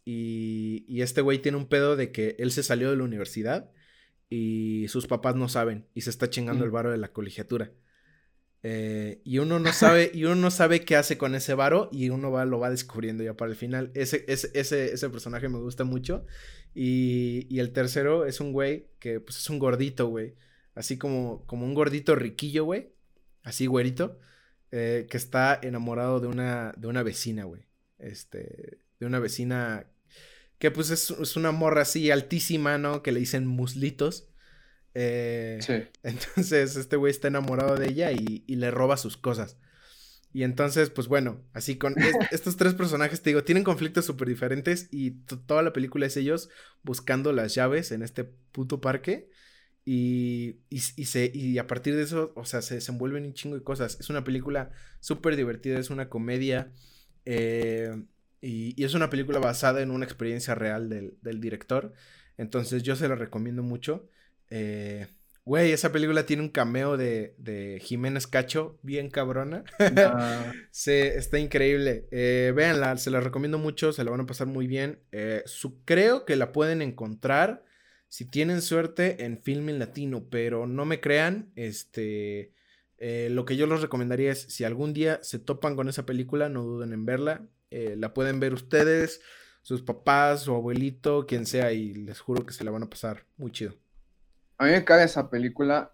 y, y este güey tiene un pedo de que él se salió de la universidad y sus papás no saben y se está chingando el mm. varo de la colegiatura. Eh, y uno no sabe, y uno no sabe qué hace con ese varo y uno va, lo va descubriendo ya para el final. Ese, ese, ese, ese personaje me gusta mucho. Y, y, el tercero es un güey que pues es un gordito, güey. Así como, como un gordito riquillo, güey. Así güerito. Eh, que está enamorado de una, de una vecina, güey. Este, de una vecina que pues es, es, una morra así altísima, ¿no? Que le dicen muslitos. Eh, sí. *laughs* Entonces este güey está enamorado de ella y, y, le roba sus cosas. Y entonces, pues bueno, así con *laughs* estos tres personajes, te digo, tienen conflictos súper diferentes y toda la película es ellos buscando las llaves en este puto parque. Y, y, y, se, y a partir de eso, o sea, se desenvuelven un chingo de cosas. Es una película súper divertida, es una comedia. Eh, y, es una película basada en una experiencia real del, del director. Entonces yo se la recomiendo mucho. Eh, güey, esa película tiene un cameo de, de Jiménez Cacho, bien cabrona. Ah. *laughs* está increíble. Eh, véanla, se la recomiendo mucho, se la van a pasar muy bien. Eh, su, creo que la pueden encontrar, si tienen suerte, en Filming Latino, pero no me crean, este... Eh, lo que yo les recomendaría es, si algún día se topan con esa película, no duden en verla. la pueden ver ustedes, sus papás, su abuelito, quien sea, y les juro que se la van a pasar muy chido. A mí me cae esa película,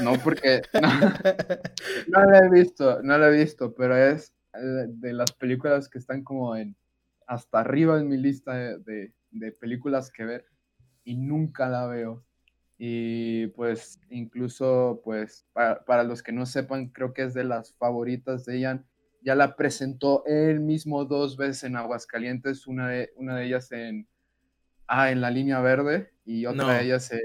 no porque *laughs* no, la he visto, no la he visto, pero es eh, de las películas que están como en hasta arriba en mi lista de, películas que ver y nunca la veo. Y pues incluso pues para, los que no sepan, creo que es de las favoritas de Ian. Ya la presentó él mismo dos veces en Aguascalientes, una de, una de ellas en, ah, en la línea verde y otra de ellas en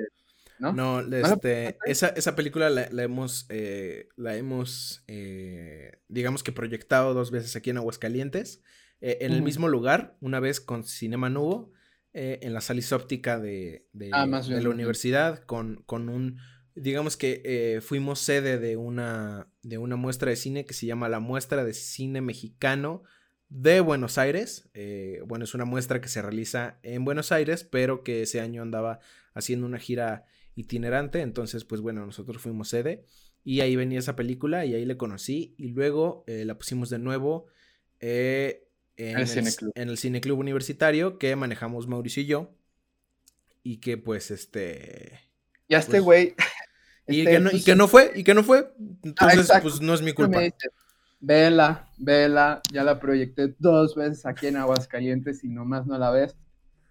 ¿no? este, esa, esa, película la, hemos, eh, la hemos eh, digamos que proyectado dos veces aquí en Aguascalientes, eh, en el mismo lugar, una vez con Cinema Nubo, en la sala óptica de, de, ah, de la universidad, con, con un, digamos que fuimos sede de una, de una muestra de cine que se llama la Muestra de Cine Mexicano de Buenos Aires. bueno, es una muestra que se realiza en Buenos Aires, pero que ese año andaba haciendo una gira itinerante, entonces pues bueno, nosotros fuimos sede y ahí venía esa película y ahí le conocí y luego eh, la pusimos de nuevo eh, en, el, en, el, Cineclub Universitario que manejamos Mauricio y yo y que pues este... Ya este pues, güey... *laughs* y, este, pues, que no, fue, y que no fue, entonces pues no es mi culpa. Vela, vela, ya la proyecté dos veces aquí en Aguascalientes y nomás no la ves.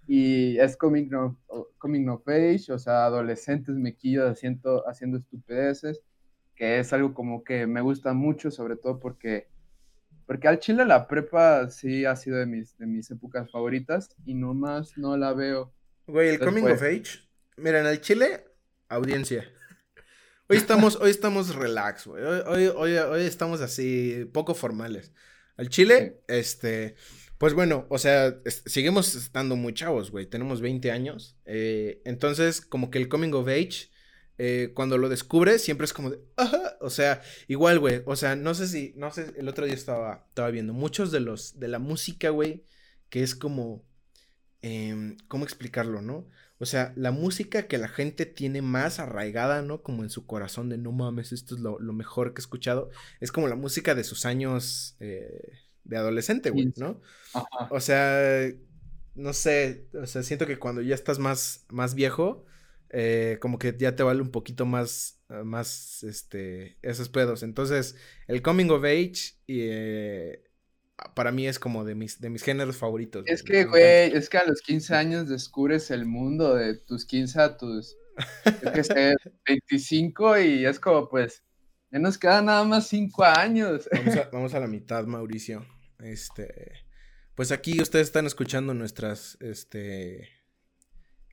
Y es coming of, coming of age, o sea, adolescentes mequillos haciendo, haciendo estupideces, que es algo como que me gusta mucho, sobre todo porque, porque al chile la prepa sí ha sido de mis, de mis épocas favoritas y nomás no la veo. Güey, el coming of age, mira, en el chile, audiencia. *laughs* Hoy estamos, hoy estamos relax, güey. Hoy, hoy, hoy, estamos así, poco formales. Al chile, este pues bueno, o sea, seguimos estando muy chavos, güey. Tenemos 20 años. Eh, entonces, como que el coming of age, eh, cuando lo descubres, siempre es como de, Ajá. o sea, igual, güey. O sea, no sé si, no sé, el otro día estaba, estaba viendo muchos de los, de la música, güey, que es como, em, ¿cómo explicarlo, no? O sea, la música que la gente tiene más arraigada, ¿no? Como en su corazón de no mames, esto es lo, lo mejor que he escuchado. Es como la música de sus años. Eh, de adolescente, güey, ¿no? O sea, no sé, o sea, siento que cuando ya estás más, más viejo, eh, como que ya te vale un poquito más, eh, más, este, esos pedos. Entonces, el coming of age, eh, para mí es como de mis, de mis géneros favoritos. Es que, güey, es que a los 15 años descubres el mundo de tus 15 a tus, que *laughs* sé, 25 y es como, pues, ya nos quedan nada más cinco años. Vamos a, *laughs* la mitad, Mauricio. Este. Pues aquí ustedes están escuchando nuestras. Este.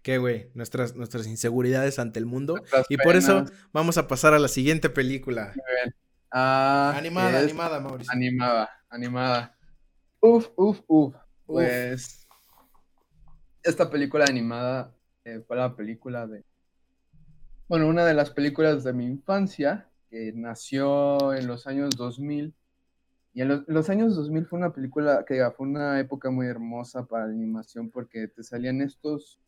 ¿Qué, güey? Nuestras, nuestras inseguridades ante el mundo. y por eso vamos a pasar a la siguiente película. Ah, animada, animada, Mauricio. Animada, animada. Uf, uf, uf. Pues. Esta película animada eh, fue la película de. Bueno, una de las películas de mi infancia que nació en los años 2000. Y en los, años 2000 fue una película que fue una época muy hermosa para la animación porque te salían estos,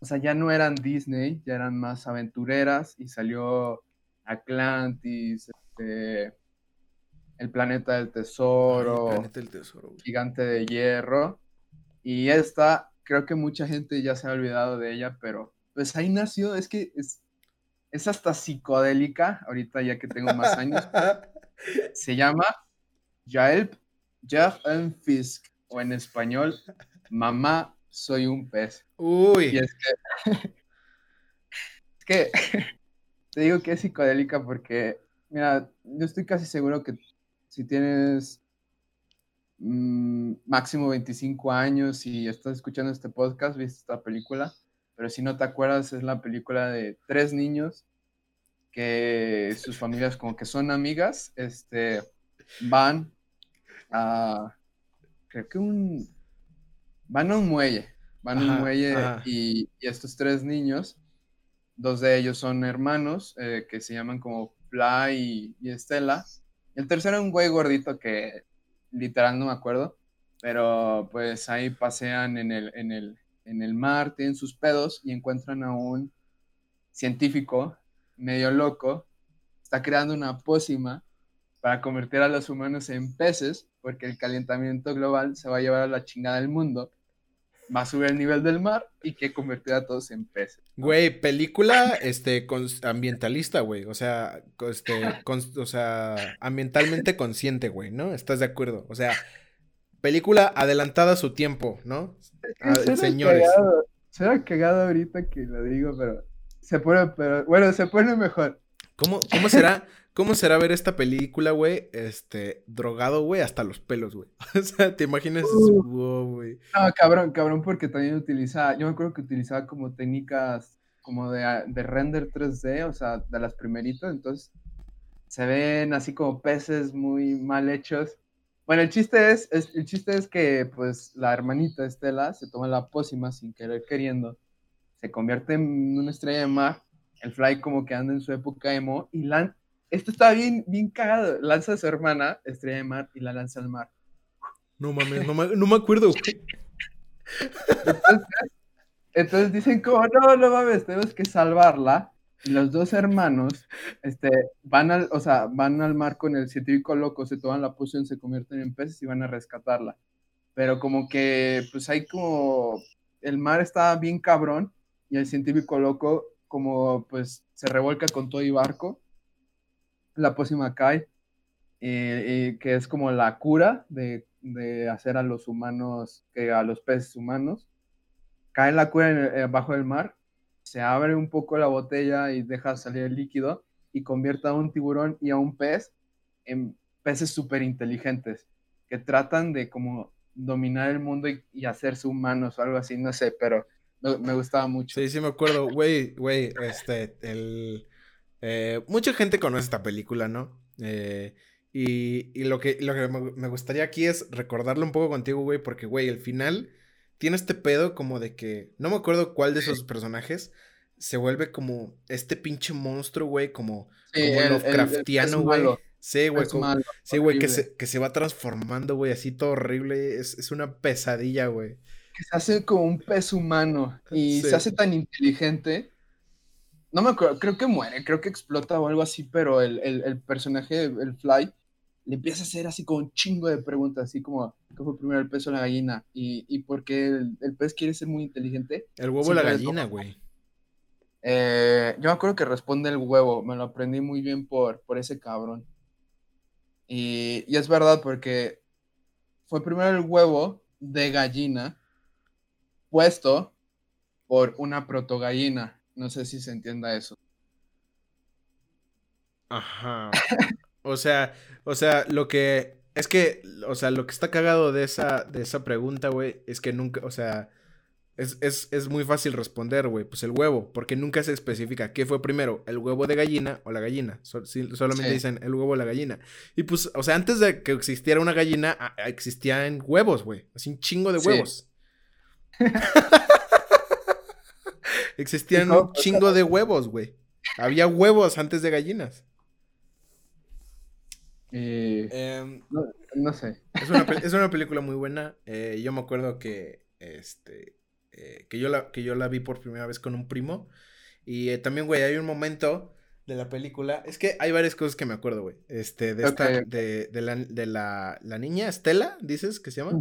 o sea, ya no eran Disney, ya eran más aventureras y salió Atlantis, este, El Planeta del Tesoro, el Planeta del Tesoro Gigante de Hierro. Y esta, creo que mucha gente ya se ha olvidado de ella, pero pues ahí nació, es que es, es hasta psicodélica, ahorita ya que tengo más años. *laughs* se llama Jaelp Jeff Fisk, o en español, Mamá, soy un pez. Uy. Y es que, *laughs* es que *laughs* te digo que es psicodélica porque, mira, yo estoy casi seguro que si tienes mm, máximo 25 años y estás escuchando este podcast, viste esta película, pero si no te acuerdas, es la película de tres niños que sus familias como que son amigas, este, van a, creo que un, van a un muelle, van a un muelle y, estos tres niños, dos de ellos son hermanos eh, que se llaman como Fly y, Estela. El tercero es un güey gordito que literal no me acuerdo, pero pues ahí pasean en el, en el, en el mar, tienen sus pedos y encuentran a un científico medio loco, está creando una pócima para convertir a los humanos en peces, porque el calentamiento global se va a llevar a la chingada del mundo, va a subir el nivel del mar y que convertir a todos en peces. Güey, película este, ambientalista, güey, o sea, este, o sea, ambientalmente consciente, güey, ¿no? ¿Estás de acuerdo? O sea, película adelantada a su tiempo, ¿no? señores. Será cagado ahorita que lo digo, pero se pone, pero bueno, se pone mejor. ¿Cómo, cómo será? ¿Cómo será ver esta película, güey? Este, drogado, güey, hasta los pelos, güey. *laughs* o sea, te imaginas uh, güey. No, cabrón, cabrón, porque también utiliza, yo me acuerdo que utilizaba como técnicas como de, de render 3D, o sea, de las primeritas, entonces se ven así como peces muy mal hechos. Bueno, el chiste es, es, el chiste es que pues la hermanita Estela se toma la pócima sin querer queriendo se convierte en una estrella de mar, el Fly como que anda en su época emo, y Lan, esto está bien, bien cagado, lanza a su hermana, estrella de mar, y la lanza al mar. No mames, no me, acuerdo, Entonces, dicen como, no, no mames, tenemos que salvarla. Y los dos hermanos este, van, al, o sea, van al mar con el científico loco, se toman la poción, se convierten en peces y van a rescatarla. Pero como que, pues hay como, el mar está bien cabrón y el científico loco como pues se revuelca con todo y barco, la pócima cae, que es como la cura de, hacer a los humanos, que a los peces humanos, cae la cura en, bajo del mar, se abre un poco la botella y deja salir el líquido y convierte a un tiburón y a un pez en peces súper inteligentes que tratan de como dominar el mundo y, y hacerse humanos o algo así, no sé, pero me, gustaba mucho. Sí, sí me acuerdo. Güey, güey, este, el... Eh, mucha gente conoce esta película, ¿no? Eh, y, lo que, lo que me, gustaría aquí es recordarlo un poco contigo, güey, porque, güey, el final tiene este pedo como de que... No me acuerdo cuál de esos personajes se vuelve como este pinche monstruo, güey, como, como Lovecraftiano, güey. Sí, güey, sí, güey, que se, que se va transformando, güey, así todo horrible. Es, es una pesadilla, güey que se hace como un pez humano y se hace tan inteligente. No me acuerdo, creo que muere, creo que explota o algo así, pero el, el, personaje, el Fly, le empieza a hacer así como un chingo de preguntas, así como, ¿qué fue primero el pez o la gallina? Y, y porque el, el, pez quiere ser muy inteligente. El huevo o la gallina, güey. Eh, yo me acuerdo que responde el huevo, me lo aprendí muy bien por, por ese cabrón. Y, y es verdad, porque fue primero el huevo de gallina puesto por una protogallina. No sé si se entienda eso. Ajá. O sea, o sea, lo que es que, o sea, lo que está cagado de esa, de esa pregunta, güey, es que nunca, o sea, es, es, muy fácil responder, güey, pues el huevo, porque nunca se especifica qué fue primero, el huevo de gallina o la gallina. solamente dicen el huevo o la gallina. Y pues, o sea, antes de que existiera una gallina, existían huevos, güey, así un chingo de huevos. *laughs* Existían un chingo de huevos, güey. Había huevos antes de gallinas. Eh, em, no, sé. Es una, es una, película muy buena. Eh, yo me acuerdo que, este, eh, que, yo la, que yo la vi por primera vez con un primo. Y también, güey, hay un momento de la película. Es que hay varias cosas que me acuerdo, güey. Este, de esta, de, de, la, de la, la, niña, Estela, dices que se llama.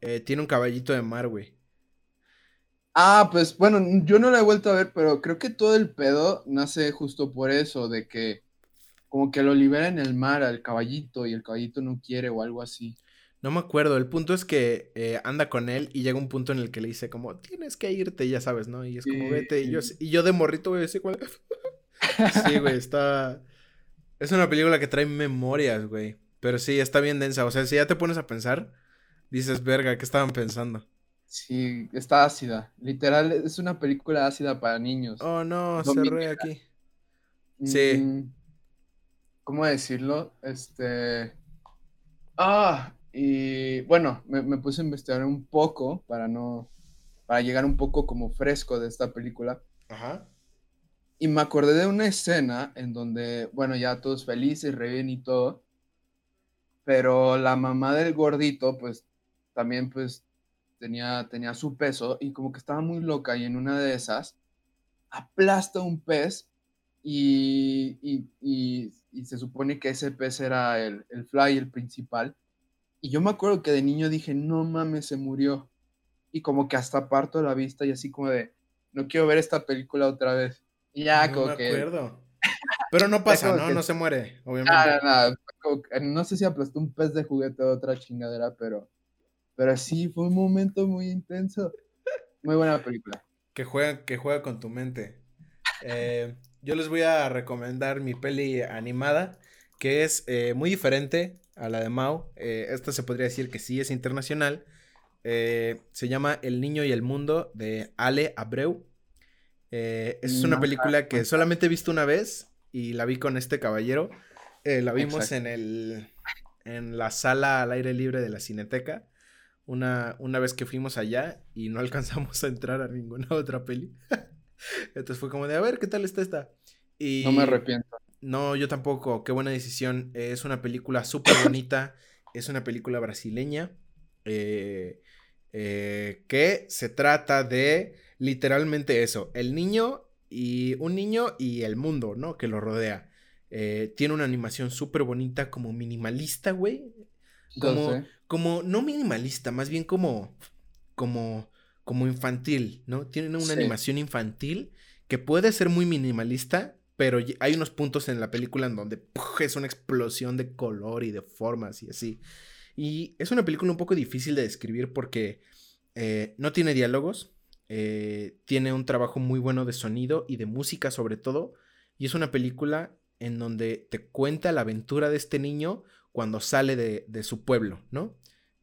Eh, tiene un caballito de mar, güey. Ah, pues bueno, yo no la he vuelto a ver, pero creo que todo el pedo nace justo por eso, de que como que lo libera en el mar al caballito y el caballito no quiere o algo así. No me acuerdo, el punto es que eh, anda con él y llega un punto en el que le dice como, tienes que irte, ya sabes, ¿no? Y es como, vete, y yo, y yo de morrito, güey, cuál... *laughs* sí, güey, está... Es una película que trae memorias, güey. Pero sí, está bien densa. O sea, si ya te pones a pensar, dices, verga, ¿qué estaban pensando? Sí, está ácida. Literal, es una película ácida para niños. Oh, no, cerré aquí. Sí. Mm, ¿Cómo decirlo? Este... Ah, y bueno, me, puse a investigar un poco para no, para llegar un poco como fresco de esta película. Ajá. Y me acordé de una escena en donde, bueno, ya todos felices, re bien y todo, pero la mamá del gordito, pues, también, pues, tenía, tenía su peso y como que estaba muy loca y en una de esas aplasta un pez y, y, y, se supone que ese pez era el, el fly, el principal y yo me acuerdo que de niño dije, no mames, se murió. Y como que hasta parto la vista y así como de, no quiero ver esta película otra vez. Y ya, no como me acuerdo. Pero no *laughs* pasa, ¿no? No se muere, obviamente. Nada, nada. No sé si aplastó un pez de juguete o otra chingadera, pero, pero sí, fue un momento muy intenso. Muy buena película. Que juega, que juega con tu mente. Eh, yo les voy a recomendar mi peli animada, que es eh, muy diferente a la de Mao. Eh, esta se podría decir que sí es internacional. Eh, se llama El Niño y el Mundo de Ale Abreu. Es una película que solamente he visto una vez y la vi con este caballero. la vimos en el en la sala al aire libre de la Cineteca. Una, una vez que fuimos allá y no *laughs* alcanzamos a entrar a ninguna otra peli. *laughs* Entonces fue como de, a ver, ¿qué tal está esta? Y... No me arrepiento. No, yo tampoco. Qué buena decisión. Es una película súper bonita. es una película brasileña. Eh, eh, que se trata de literalmente eso. El niño y un niño y el mundo, ¿no? Que lo rodea. Eh, tiene una animación súper bonita, como minimalista, güey. Como, como, no minimalista, más bien como, como, como infantil, ¿no? Tiene una animación infantil que puede ser muy minimalista, pero hay unos puntos en la película en donde es una explosión de color y de formas y así. Y es una película un poco difícil de describir porque eh, no tiene diálogos, eh, tiene un trabajo muy bueno de sonido y de música sobre todo, y es una película en donde te cuenta la aventura de este niño cuando sale de, su pueblo, ¿no?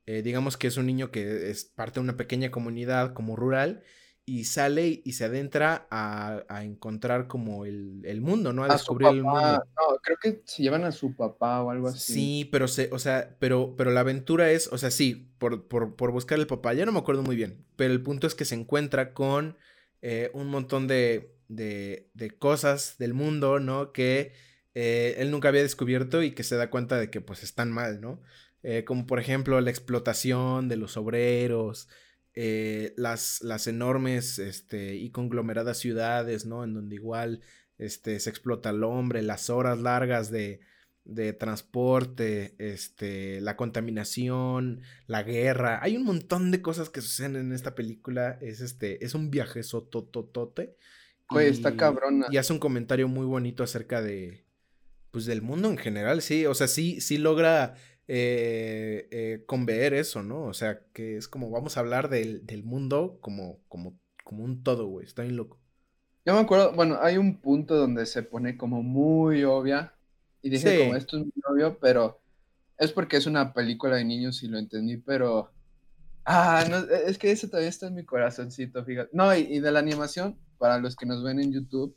Eh, digamos que es un niño que es parte de una pequeña comunidad como rural y sale y se adentra a, encontrar como el, mundo, ¿no? A, descubrir el mundo. No, creo que se llevan a su papá o algo así. Sí, pero se, o sea, pero, pero la aventura es, o sea, sí, por, por, buscar el papá, ya no me acuerdo muy bien, pero el punto es que se encuentra con eh, un montón de, de, de, cosas del mundo, ¿no? Que eh, él nunca había descubierto y que se da cuenta de que pues están mal, ¿no? Eh, como por ejemplo la explotación de los obreros, eh, las, las enormes este, y conglomeradas ciudades, ¿no? En donde igual este, se explota el hombre, las horas largas de, de transporte, este, la contaminación, la guerra. Hay un montón de cosas que suceden en esta película. Es este, es un viaje sotototote. Güey, está cabrona. Y hace un comentario muy bonito acerca de. Pues del mundo en general, sí. O sea, sí, sí logra eh, eh, conveer eso, ¿no? O sea, que es como vamos a hablar del, mundo como, como, como un todo, güey. Está bien loco. Yo me acuerdo, bueno, hay un punto donde se pone como muy obvia. Y dije, como esto es muy obvio, pero es porque es una película de niños y lo entendí, pero. Ah, no, es que eso todavía está en mi corazoncito, fíjate. No, y, de la animación, para los que nos ven en YouTube,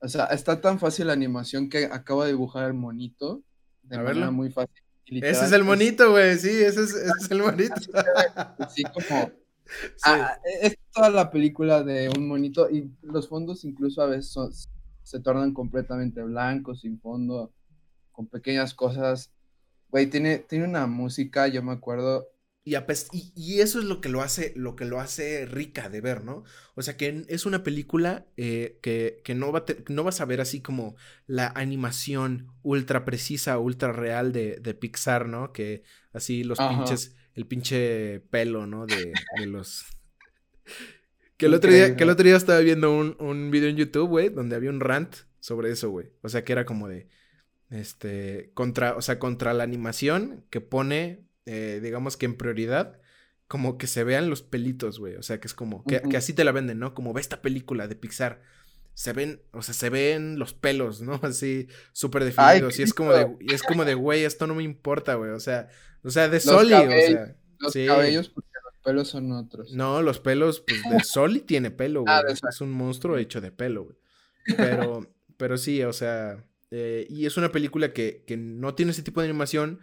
o sea, está tan fácil la animación que acabo de dibujar el monito de manera muy fácil. Ese es el monito, güey, sí, ese es, ese es el *laughs* monito. *laughs* Sí, como... Ah, es toda la película de un monito y los fondos incluso a veces se tornan completamente blancos, sin fondo, con pequeñas cosas. Güey, tiene, tiene una música, yo me acuerdo, Y, y, eso es lo que lo hace, lo que lo hace rica de ver, ¿no? O sea, que es una película eh, que, no, va no vas a ver así como la animación ultra precisa, ultra real de, de Pixar, ¿no? Que así los pinches, el pinche pelo, ¿no? De, de los... *laughs* que, el otro día, que el otro día estaba viendo un, un video en YouTube, güey, donde había un rant sobre eso, güey. O sea, que era como de... Este, contra, o sea, contra la animación que pone eh, digamos que en prioridad, como que se vean los pelitos, güey. O sea, que es como, que, así te la venden, ¿no? Como ve esta película de Pixar. Se ven, o sea, se ven los pelos, ¿no? *laughs* Así, súper definidos. y es como de, y es como de, güey, esto no me importa, güey. O sea, o sea, de Soli, o sea. Los cabellos, porque los pelos son otros. No, los pelos, pues de *laughs* Soli tiene pelo, ah, güey. es un monstruo hecho de pelo, güey. Pero, pero sí, o sea. Eh, y es una película que, que, no tiene ese tipo de animación,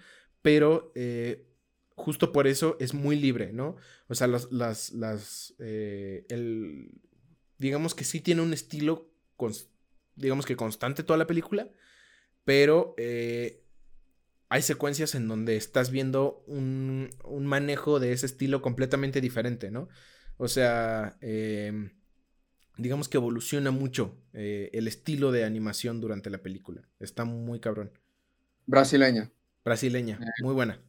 pero eh, justo por eso es muy libre, ¿no? O sea, las, las, las, eh, el, digamos que sí tiene un estilo, digamos que constante toda la película, pero eh, hay secuencias en donde estás viendo un, un, manejo de ese estilo completamente diferente, ¿no? O sea, em, digamos que evoluciona mucho el estilo de animación durante la película. Está muy cabrón. Brasileña. Brasileña, muy buena.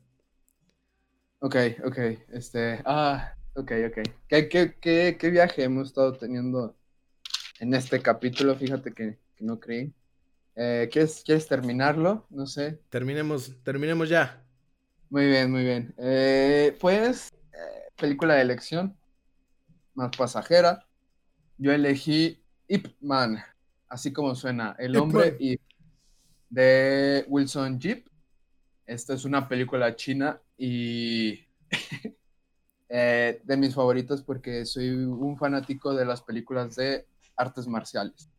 Ok, ok, este, ah, ok, ok. ¿Qué, qué, qué, viaje hemos estado teniendo en este capítulo? Fíjate que, no creí. Eh, ¿quieres, ¿Quieres terminarlo? No sé. Terminemos, terminemos ya. Muy bien, muy bien. Eh, pues, eh, película de elección, más pasajera. Yo elegí Ip Man, así como suena, El hombre y de Wilson Jeep. Esta es una película china y *laughs* eh, de mis favoritos porque soy un fanático de las películas de artes marciales.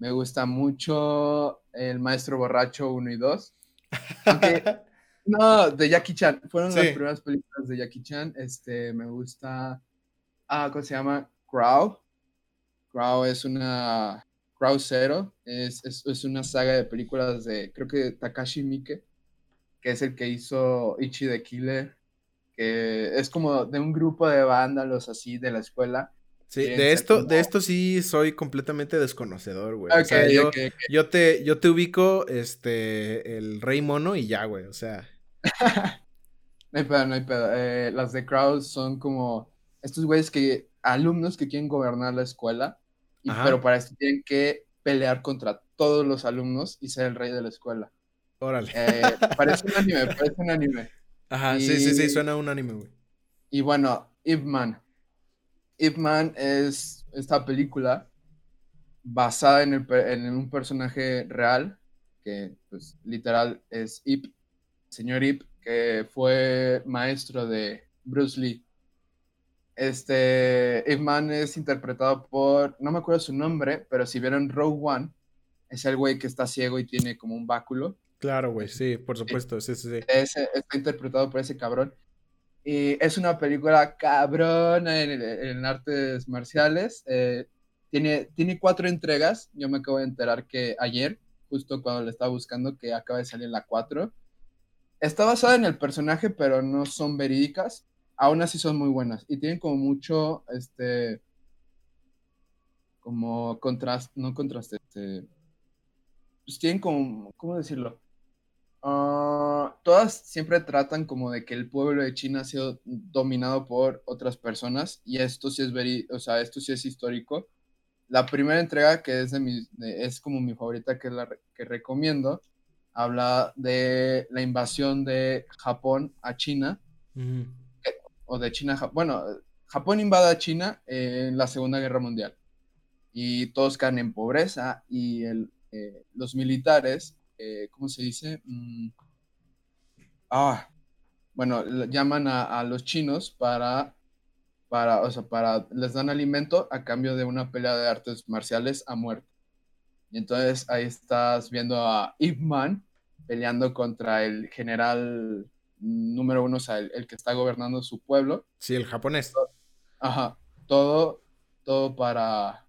Me gusta mucho El Maestro Borracho 1 y 2. *laughs* no, de Jackie Chan. Fueron las primeras películas de Jackie Chan. Este, me gusta. Ah, ¿cómo se llama? Crow. Crow es una. Crow Zero. Es, es, es, una saga de películas de, creo que Takashi Miike que es el que hizo Ichi the Killer, que es como de un grupo de vándalos así de la escuela. Sí, de esto, de esto sí soy completamente desconocedor, güey. o sea, yo, yo, te, yo te ubico este el Rey Mono y ya, güey. O sea. *laughs* no hay pedo, no hay pedo. Eh, las de Crowd son como estos güeyes que, alumnos que quieren gobernar la escuela, pero para esto tienen que pelear contra todos los alumnos y ser el rey de la escuela. Órale. Eh, parece un anime, parece un anime. Ajá, sí, sí, sí, suena un anime, güey. Y bueno, Ip Man. Ip Man es esta película basada en, un personaje real, que pues literal es Ip, señor Ip, que fue maestro de Bruce Lee. Este, Ip Man es interpretado por, no me acuerdo su nombre, pero si vieron Rogue One, es el güey que está ciego y tiene como un báculo. Claro, güey, sí, por supuesto, sí, sí, sí. está interpretado por ese cabrón. Y es una película cabrona en, artes marciales. Eh, tiene, tiene cuatro entregas. Yo me acabo de enterar que ayer, justo cuando le estaba buscando, que acaba de salir la cuatro. Está basada en el personaje, pero no son verídicas. Aún así son muy buenas. Y tienen como mucho, este, como contraste, no contraste, este, pues tienen como, ¿cómo decirlo? Ah, todas siempre tratan como de que el pueblo de China ha sido dominado por otras personas y esto sí es o sea, esto sí es histórico. La primera entrega que es de mi, es como mi favorita que la que recomiendo habla de la invasión de Japón a China. O de China, bueno, Japón invade a China en la Segunda Guerra Mundial. Y todos caen en pobreza y el, eh, los militares eh, ¿cómo se dice? Mm, ah, bueno, llaman a, los chinos para, para, o sea, para, les dan alimento a cambio de una pelea de artes marciales a muerte. Y entonces ahí estás viendo a Ip Man peleando contra el general número uno, o sea, el, que está gobernando su pueblo. Sí, el japonés. Ajá, todo, todo para,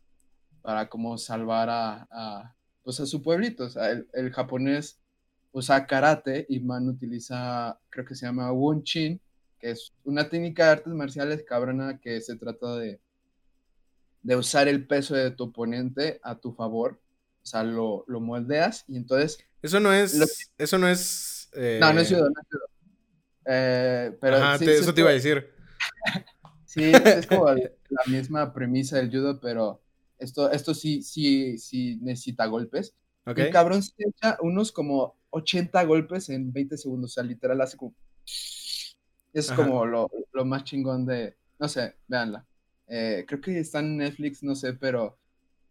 para como salvar a, pues a su pueblito. O sea, el, japonés usa karate y Man utiliza, creo que se llama Wun Chin, que es una técnica de artes marciales cabrona que se trata de, de usar el peso de tu oponente a tu favor. O sea, lo, lo moldeas y entonces... Eso no es... Eso no es... No, no es judo, no es judo. Eh, pero Ajá, eso te iba a decir. *laughs* sí, es como *laughs* la misma premisa del judo, pero esto, esto sí, sí, sí necesita golpes. El cabrón se echa unos como 80 golpes en 20 segundos, o sea, literal hace como... Es como lo, lo, más chingón de... No sé, véanla. Eh, creo que está en Netflix, no sé, pero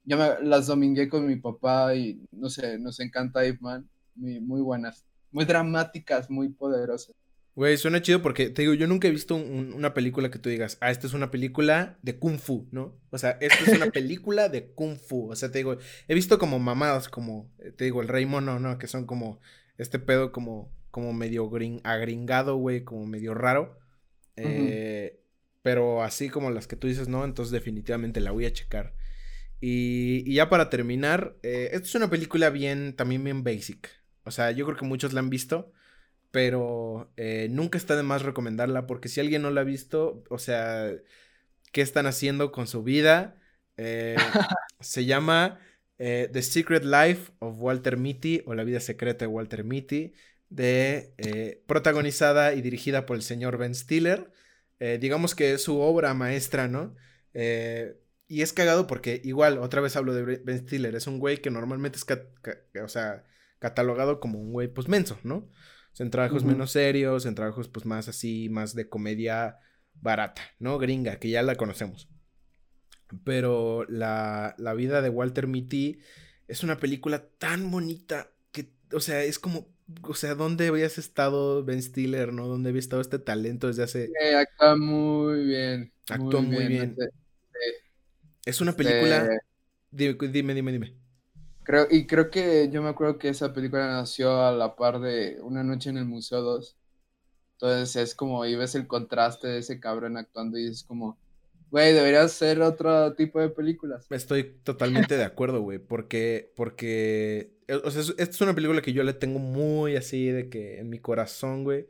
yo me, las domingué con mi papá y no sé, nos encanta Ip Man. Muy, muy buenas, muy dramáticas, muy poderosas. Güey, suena chido porque te digo, yo nunca he visto una película que tú digas, ah, esta es una película de Kung Fu, ¿no? O sea, esta es una *laughs* película de Kung Fu. O sea, te digo, he visto como mamadas, como, eh, te digo, el Rey Mono, ¿no? Que son como este pedo como, como medio agringado, güey, como medio raro. Eh, pero así como las que tú dices, no, entonces definitivamente la voy a checar. Y, ya para terminar, eh, esta es una película bien, también bien basic. O sea, yo creo que muchos la han visto pero eh, nunca está de más recomendarla porque si alguien no la ha visto, o sea, ¿qué están haciendo con su vida? Eh, *laughs* se llama eh, The Secret Life of Walter Mitty o La vida secreta de Walter Mitty, de, protagonizada y dirigida por el señor Ben Stiller. digamos que es su obra maestra, ¿no? y es cagado porque igual, otra vez hablo de Ben Stiller, es un güey que normalmente es, o sea, catalogado como un güey pues menso, ¿no? En trabajos menos serios, en trabajos pues más así, más de comedia barata, ¿no? Gringa, que ya la conocemos. Pero la, la vida de Walter Mitty es una película tan bonita que, o sea, es como, o sea, ¿dónde habías estado Ben Stiller, no? ¿Dónde había estado este talento desde hace... actúa muy bien. Actuó muy, bien. Es una película... Dime, dime, dime, dime. Creo, y creo que yo me acuerdo que esa película nació a la par de Una noche en el Museo 2. Entonces es como, y ves el contraste de ese cabrón actuando y es como, güey, debería ser otro tipo de películas. Estoy totalmente de acuerdo, güey, porque, porque, eh, o sea, esta es una película que yo le tengo muy así de que en mi corazón, güey.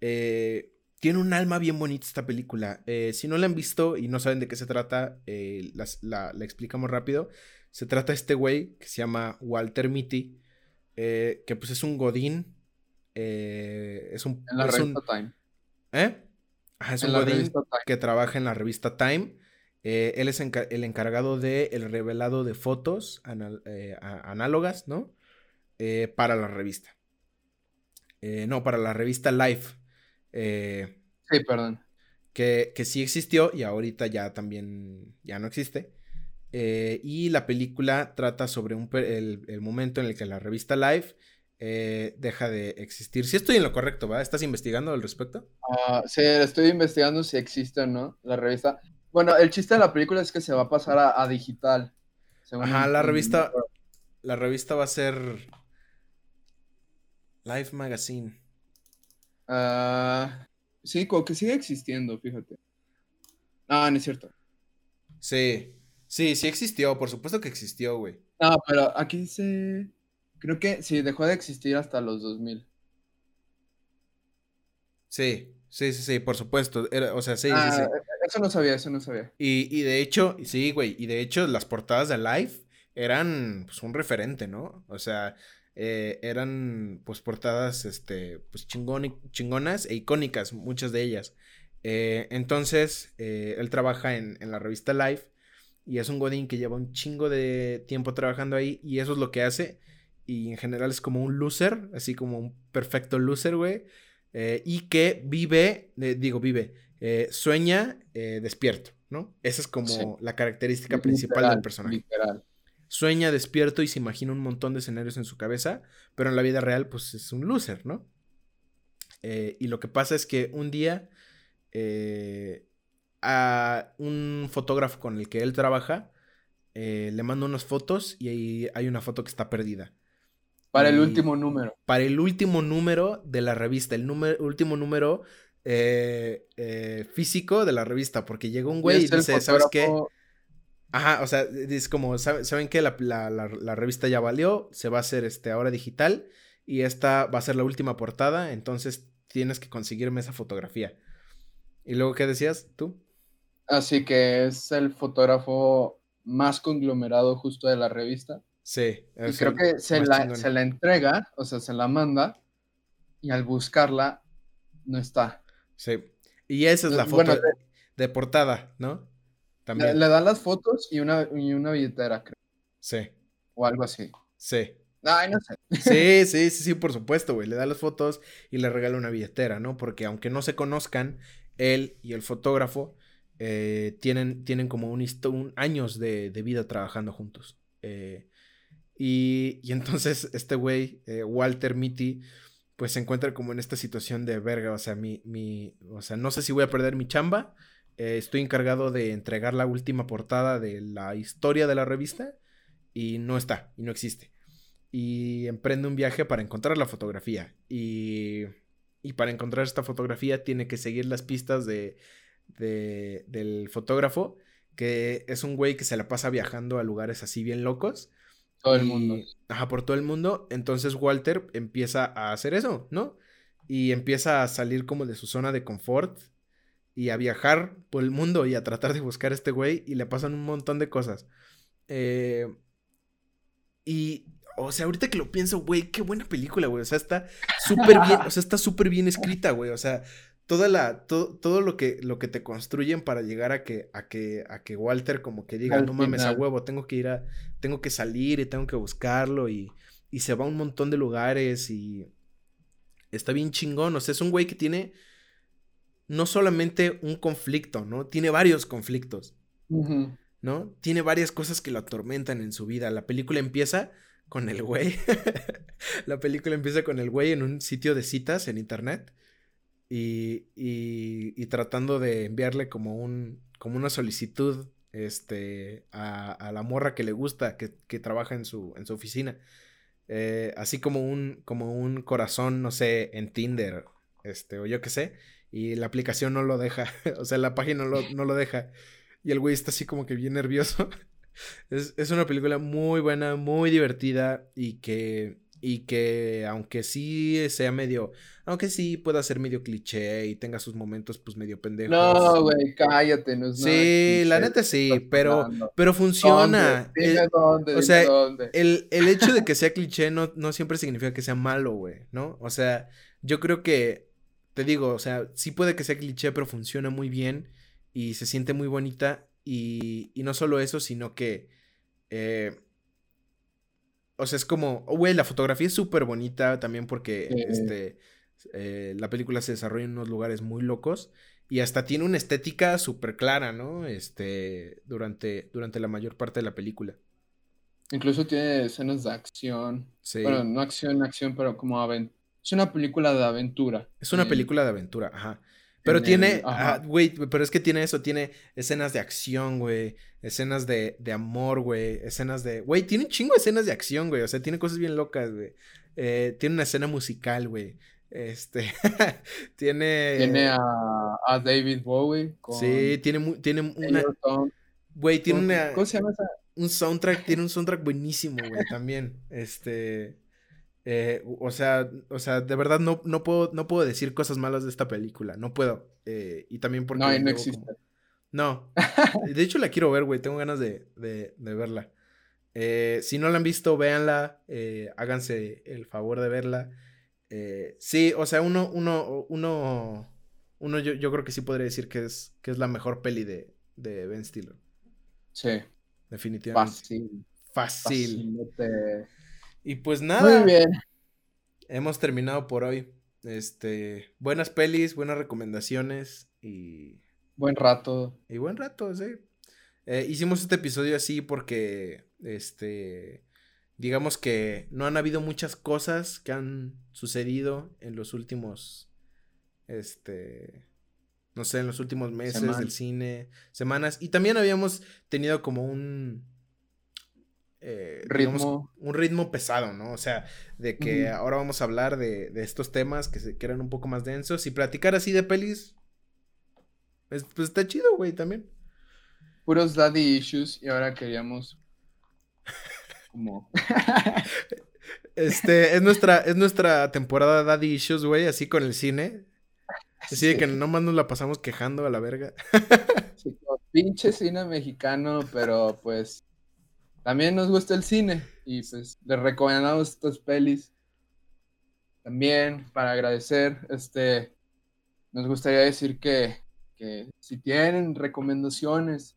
Eh, tiene un alma bien bonita esta película. Eh, si no la han visto y no saben de qué se trata, la, la explicamos rápido. Se trata de este güey que se llama Walter Mitty, eh, que pues es un godín. Eh, es un... En la revista Time. ¿Eh? es un godín que trabaja en la revista Time. Eh, él es el encargado del el revelado de fotos análogas, ¿no? para la revista. no, para la revista Life. sí, perdón. Que, que sí existió y ahorita ya también ya no existe. Eh, y la película trata sobre el, momento en el que la revista Life eh, deja de existir. Si estoy en lo correcto, ¿va? ¿Estás investigando al respecto? Uh, sí, estoy investigando si existe o no la revista. Bueno, el chiste de la película es que se va a pasar a, digital. Ajá, la revista. La revista va a ser. Life Magazine. Uh, sí, como que sigue existiendo, fíjate. Ah, no es cierto. Sí. Sí, sí existió, por supuesto que existió, güey. No, pero aquí dice. Creo que sí, dejó de existir hasta los 2000. Sí, sí, sí, sí, por supuesto. o sea, sí, sí, sí. Ah, eso no sabía, eso no sabía. Y, y de hecho, sí, güey, y de hecho las portadas de Life eran pues un referente, ¿no? O sea, eh, eran pues portadas, este, pues chingonas e icónicas, muchas de ellas. Eh, entonces, eh, él trabaja en, en la revista Life y es un Godín que lleva un chingo de tiempo trabajando ahí y eso es lo que hace. Y en general es como un loser, así como un perfecto loser, güey. Eh, y que vive, eh, digo, vive, eh, sueña despierto, ¿no? Esa es como la característica principal del personaje. Literal. Sueña despierto y se imagina un montón de escenarios en su cabeza, pero en la vida real, pues es un loser, ¿no? y lo que pasa es que un día a un fotógrafo con el que él trabaja, eh, le manda unas fotos y ahí hay una foto que está perdida. Para el último número. Para el último número de la revista, el número, último número eh, eh, físico de la revista, porque llega un güey y, dice, ¿sabes qué? Ajá, o sea, es como, ¿saben qué? La, la, revista ya valió, se va a hacer este ahora digital y esta va a ser la última portada, entonces tienes que conseguirme esa fotografía. ¿Y luego qué decías tú? Así que es el fotógrafo más conglomerado justo de la revista. Sí. Y creo que se la, se la, entrega, o sea, se la manda y al buscarla no está. Sí. Y esa es la foto de, portada, ¿no? También. Le, dan las fotos y una, y una billetera, creo. Sí. O algo así. Sí. Ay, no sé. *laughs* Sí, sí, sí, sí, por supuesto, güey. Le da las fotos y le regala una billetera, ¿no? Porque aunque no se conozcan, él y el fotógrafo eh, tienen, tienen como un, un años de, vida trabajando juntos. Eh, y, entonces *laughs* este güey, eh, Walter Mitty, pues se encuentra como en esta situación de verga, o sea, mi, mi, o sea, no sé si voy a perder mi chamba. estoy encargado de entregar la última portada de la historia de la revista y no está, y no existe y emprende un viaje para encontrar la fotografía. Y, y para encontrar esta fotografía tiene que seguir las pistas de, de, del fotógrafo, que es un güey que se la pasa viajando a lugares así bien locos. Todo el mundo. Ajá, por todo el mundo. Entonces Walter empieza a hacer eso, ¿no? Y empieza a salir como de su zona de confort y a viajar por el mundo y a tratar de buscar a este güey y le pasan un montón de cosas. Eh, y o sea, ahorita que lo pienso, güey, qué buena película, güey. O sea, está súper bien, o sea, está súper bien escrita, güey. O sea, toda la, todo lo que, lo que te construyen para llegar a que, a que, a que Walter como que diga, no mames a huevo, tengo que ir a, tengo que salir y tengo que buscarlo y, y se va a un montón de lugares y está bien chingón. O sea, es un güey que tiene no solamente un conflicto, ¿no? Tiene varios conflictos, ¿no? Tiene varias cosas que lo atormentan en su vida. La película empieza con el güey. *laughs* la película empieza con el güey en un sitio de citas en internet y, y, tratando de enviarle como un como una solicitud este a, a la morra que le gusta que, que trabaja en su en su oficina. Eh, así como un como un corazón no sé en Tinder este o yo qué sé y la aplicación no lo deja *laughs* o sea la página no lo, no lo deja y el güey está así como que bien nervioso. *laughs* Es, una película muy buena, muy divertida y que, y que aunque sí sea medio, aunque sí pueda ser medio cliché y tenga sus momentos pues medio pendejos. No, güey, cállate, no es Sí, la neta sí, pero, pero funciona. o sea, El, el, hecho de que *laughs* sea cliché no, no siempre significa que sea malo, güey, ¿no? O sea, yo creo que, te digo, o sea, sí puede que sea cliché, pero funciona muy bien y se siente muy bonita y, no solo eso, sino que... Eh, o sea, es como, oh, güey, la fotografía es súper bonita también porque este, eh, la película se desarrolla en unos lugares muy locos y hasta tiene una estética súper clara, ¿no? Este, durante, durante la mayor parte de la película. Incluso tiene escenas de acción. Sí. Bueno, no acción, acción, pero como aventura. Es una película de aventura. Es una película de aventura, ajá. Pero tiene, güey, pero es que tiene eso, tiene escenas de acción, güey, escenas de, de amor, güey, escenas de, güey, tiene un chingo de escenas de acción, güey, o sea, tiene cosas bien locas, güey. Eh, tiene una escena musical, güey. Este, *laughs* tiene... Tiene a, a David Bowie. sí, tiene, tiene una... Güey, tiene una... ¿Cómo se llama esa? Un soundtrack, tiene un soundtrack buenísimo, güey, también. Este... Eh, o sea, o sea, de verdad no, no, puedo, no puedo decir cosas malas de esta película. No puedo. Eh, y también porque. No, no existe. No. *laughs* De hecho, la quiero ver, güey. Tengo ganas de, de, verla. Eh, si no la han visto, véanla. háganse el favor de verla. sí, o sea, uno, uno, uno, uno yo, yo, creo que sí podría decir que es, que es la mejor peli de, de Ben Stiller. Sí. Definitivamente. Fácil. Fácil. Y pues nada. Muy bien. Hemos terminado por hoy. Este, buenas pelis, buenas recomendaciones y buen rato. Y buen rato, sí. Eh, hicimos este episodio así porque este digamos que no han habido muchas cosas que han sucedido en los últimos este no sé, en los últimos meses del cine, semanas y también habíamos tenido como un eh, ritmo. un ritmo pesado, ¿no? O sea, de que ahora vamos a hablar de, estos temas que, se, que eran un poco más densos y platicar así de pelis. Pues, pues está chido, güey, también. Puros daddy issues y ahora queríamos *laughs* como... este, es nuestra, es nuestra temporada daddy issues, güey, así con el cine. *laughs* Así de que nomás nos la pasamos quejando a la verga. Sí, pinche cine mexicano, pero pues también nos gusta el cine y pues les recomendamos estas pelis. También para agradecer, este, nos gustaría decir que, que si tienen recomendaciones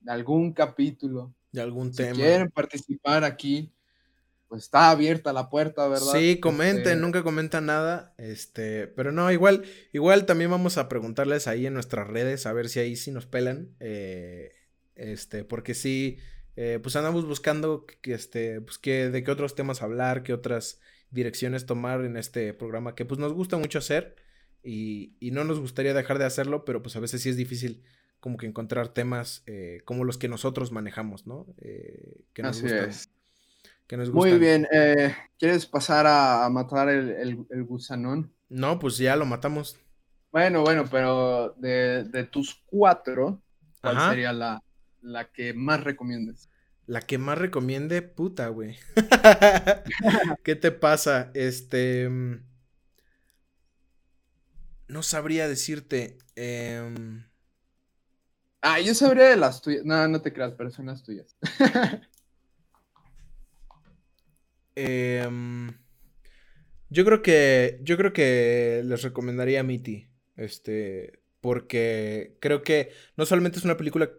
de algún capítulo, de algún si tema, quieren participar aquí, pues está abierta la puerta, ¿verdad? Sí, comenten, este nunca comentan nada, este, pero no, igual, igual también vamos a preguntarles ahí en nuestras redes a ver si ahí sí nos pelan, eh, este, porque sí, eh, pues andamos buscando que, este, pues que, de qué otros temas hablar, qué otras direcciones tomar en este programa que pues nos gusta mucho hacer y, y no nos gustaría dejar de hacerlo, pero pues a veces sí es difícil como que encontrar temas eh, como los que nosotros manejamos, ¿no? que nos Así Es. Muy bien, eh, ¿quieres pasar a, matar el, gusanón? No, pues ya lo matamos. Bueno, bueno, pero de, tus cuatro, ¿cuál sería la, la que más recomiendes? La que más recomiende, puta, güey. *laughs* ¿Qué te pasa? Este. Mm, no sabría decirte. Em, ah, yo sabría de las tuyas. No, no te creas, pero son las tuyas. *laughs* Em, yo creo que. Yo creo que les recomendaría Mitty. Este. Porque creo que no solamente es una película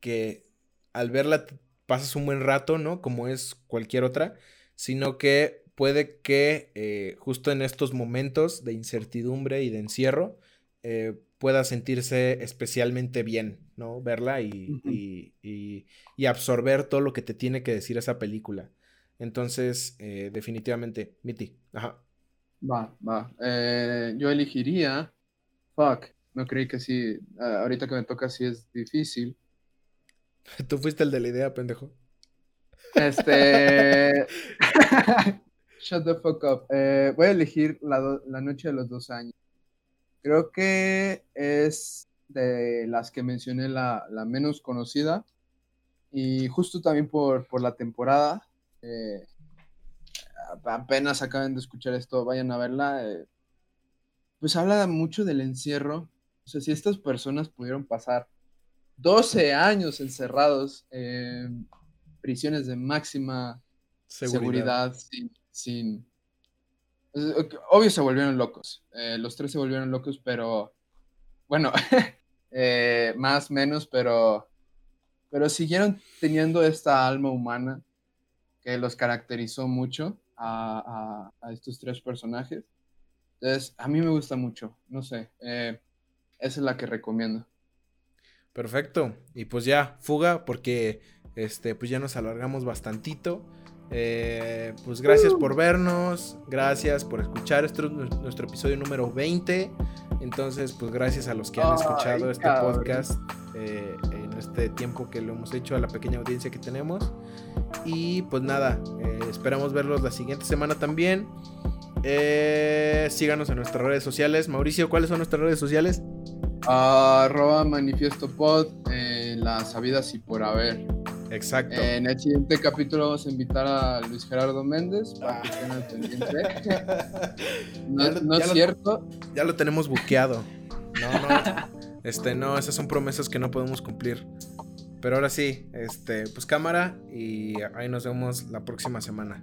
que al verla pasas un buen rato, ¿no? Como es cualquier otra. Sino que puede que eh, justo en estos momentos de incertidumbre y de encierro. Eh, pueda sentirse especialmente bien, ¿no? Verla y, y, y, absorber todo lo que te tiene que decir esa película. Entonces, eh, definitivamente, Mitty. Ajá. Va, va. Yo elegiría. Fuck. No creí que sí. ahorita que me toca, sí es difícil. *laughs* Tú fuiste el de la idea, pendejo. Este. *laughs* Shut the fuck up. Eh, voy a elegir la, la, noche de los dos años. Creo que es de las que mencioné la, la menos conocida. Y justo también por, por la temporada. Eh, apenas acaben de escuchar esto, vayan a verla. Eh, pues habla mucho del encierro. O sea, si estas personas pudieron pasar 12 años encerrados en prisiones de máxima seguridad, sin, Obvio se volvieron locos. Eh, los tres se volvieron locos, pero. Bueno, *laughs* más menos, pero. Pero siguieron teniendo esta alma humana que los caracterizó mucho a, estos tres personajes. Entonces, a mí me gusta mucho, no sé, eh, esa es la que recomiendo. Perfecto, y pues ya, fuga, porque este, pues ya nos alargamos bastantito. Eh, pues gracias por vernos, gracias por escuchar. Este es nuestro episodio número 20. Entonces, pues gracias a los que han escuchado este podcast eh, en este tiempo que lo hemos hecho, a la pequeña audiencia que tenemos. Y pues nada, eh, esperamos verlos la siguiente semana también. síganos en nuestras redes sociales. Mauricio, ¿cuáles son nuestras redes sociales? Arroba manifiesto pod en las sabidas y por haber. Exacto. En el siguiente capítulo vamos a invitar a Luis Gerardo Méndez para que estén al pendiente. *laughs* no, es cierto. ya lo tenemos buqueado. No, no. Este, no, esas son promesas que no podemos cumplir. Pero ahora sí, este, pues cámara y ahí nos vemos la próxima semana.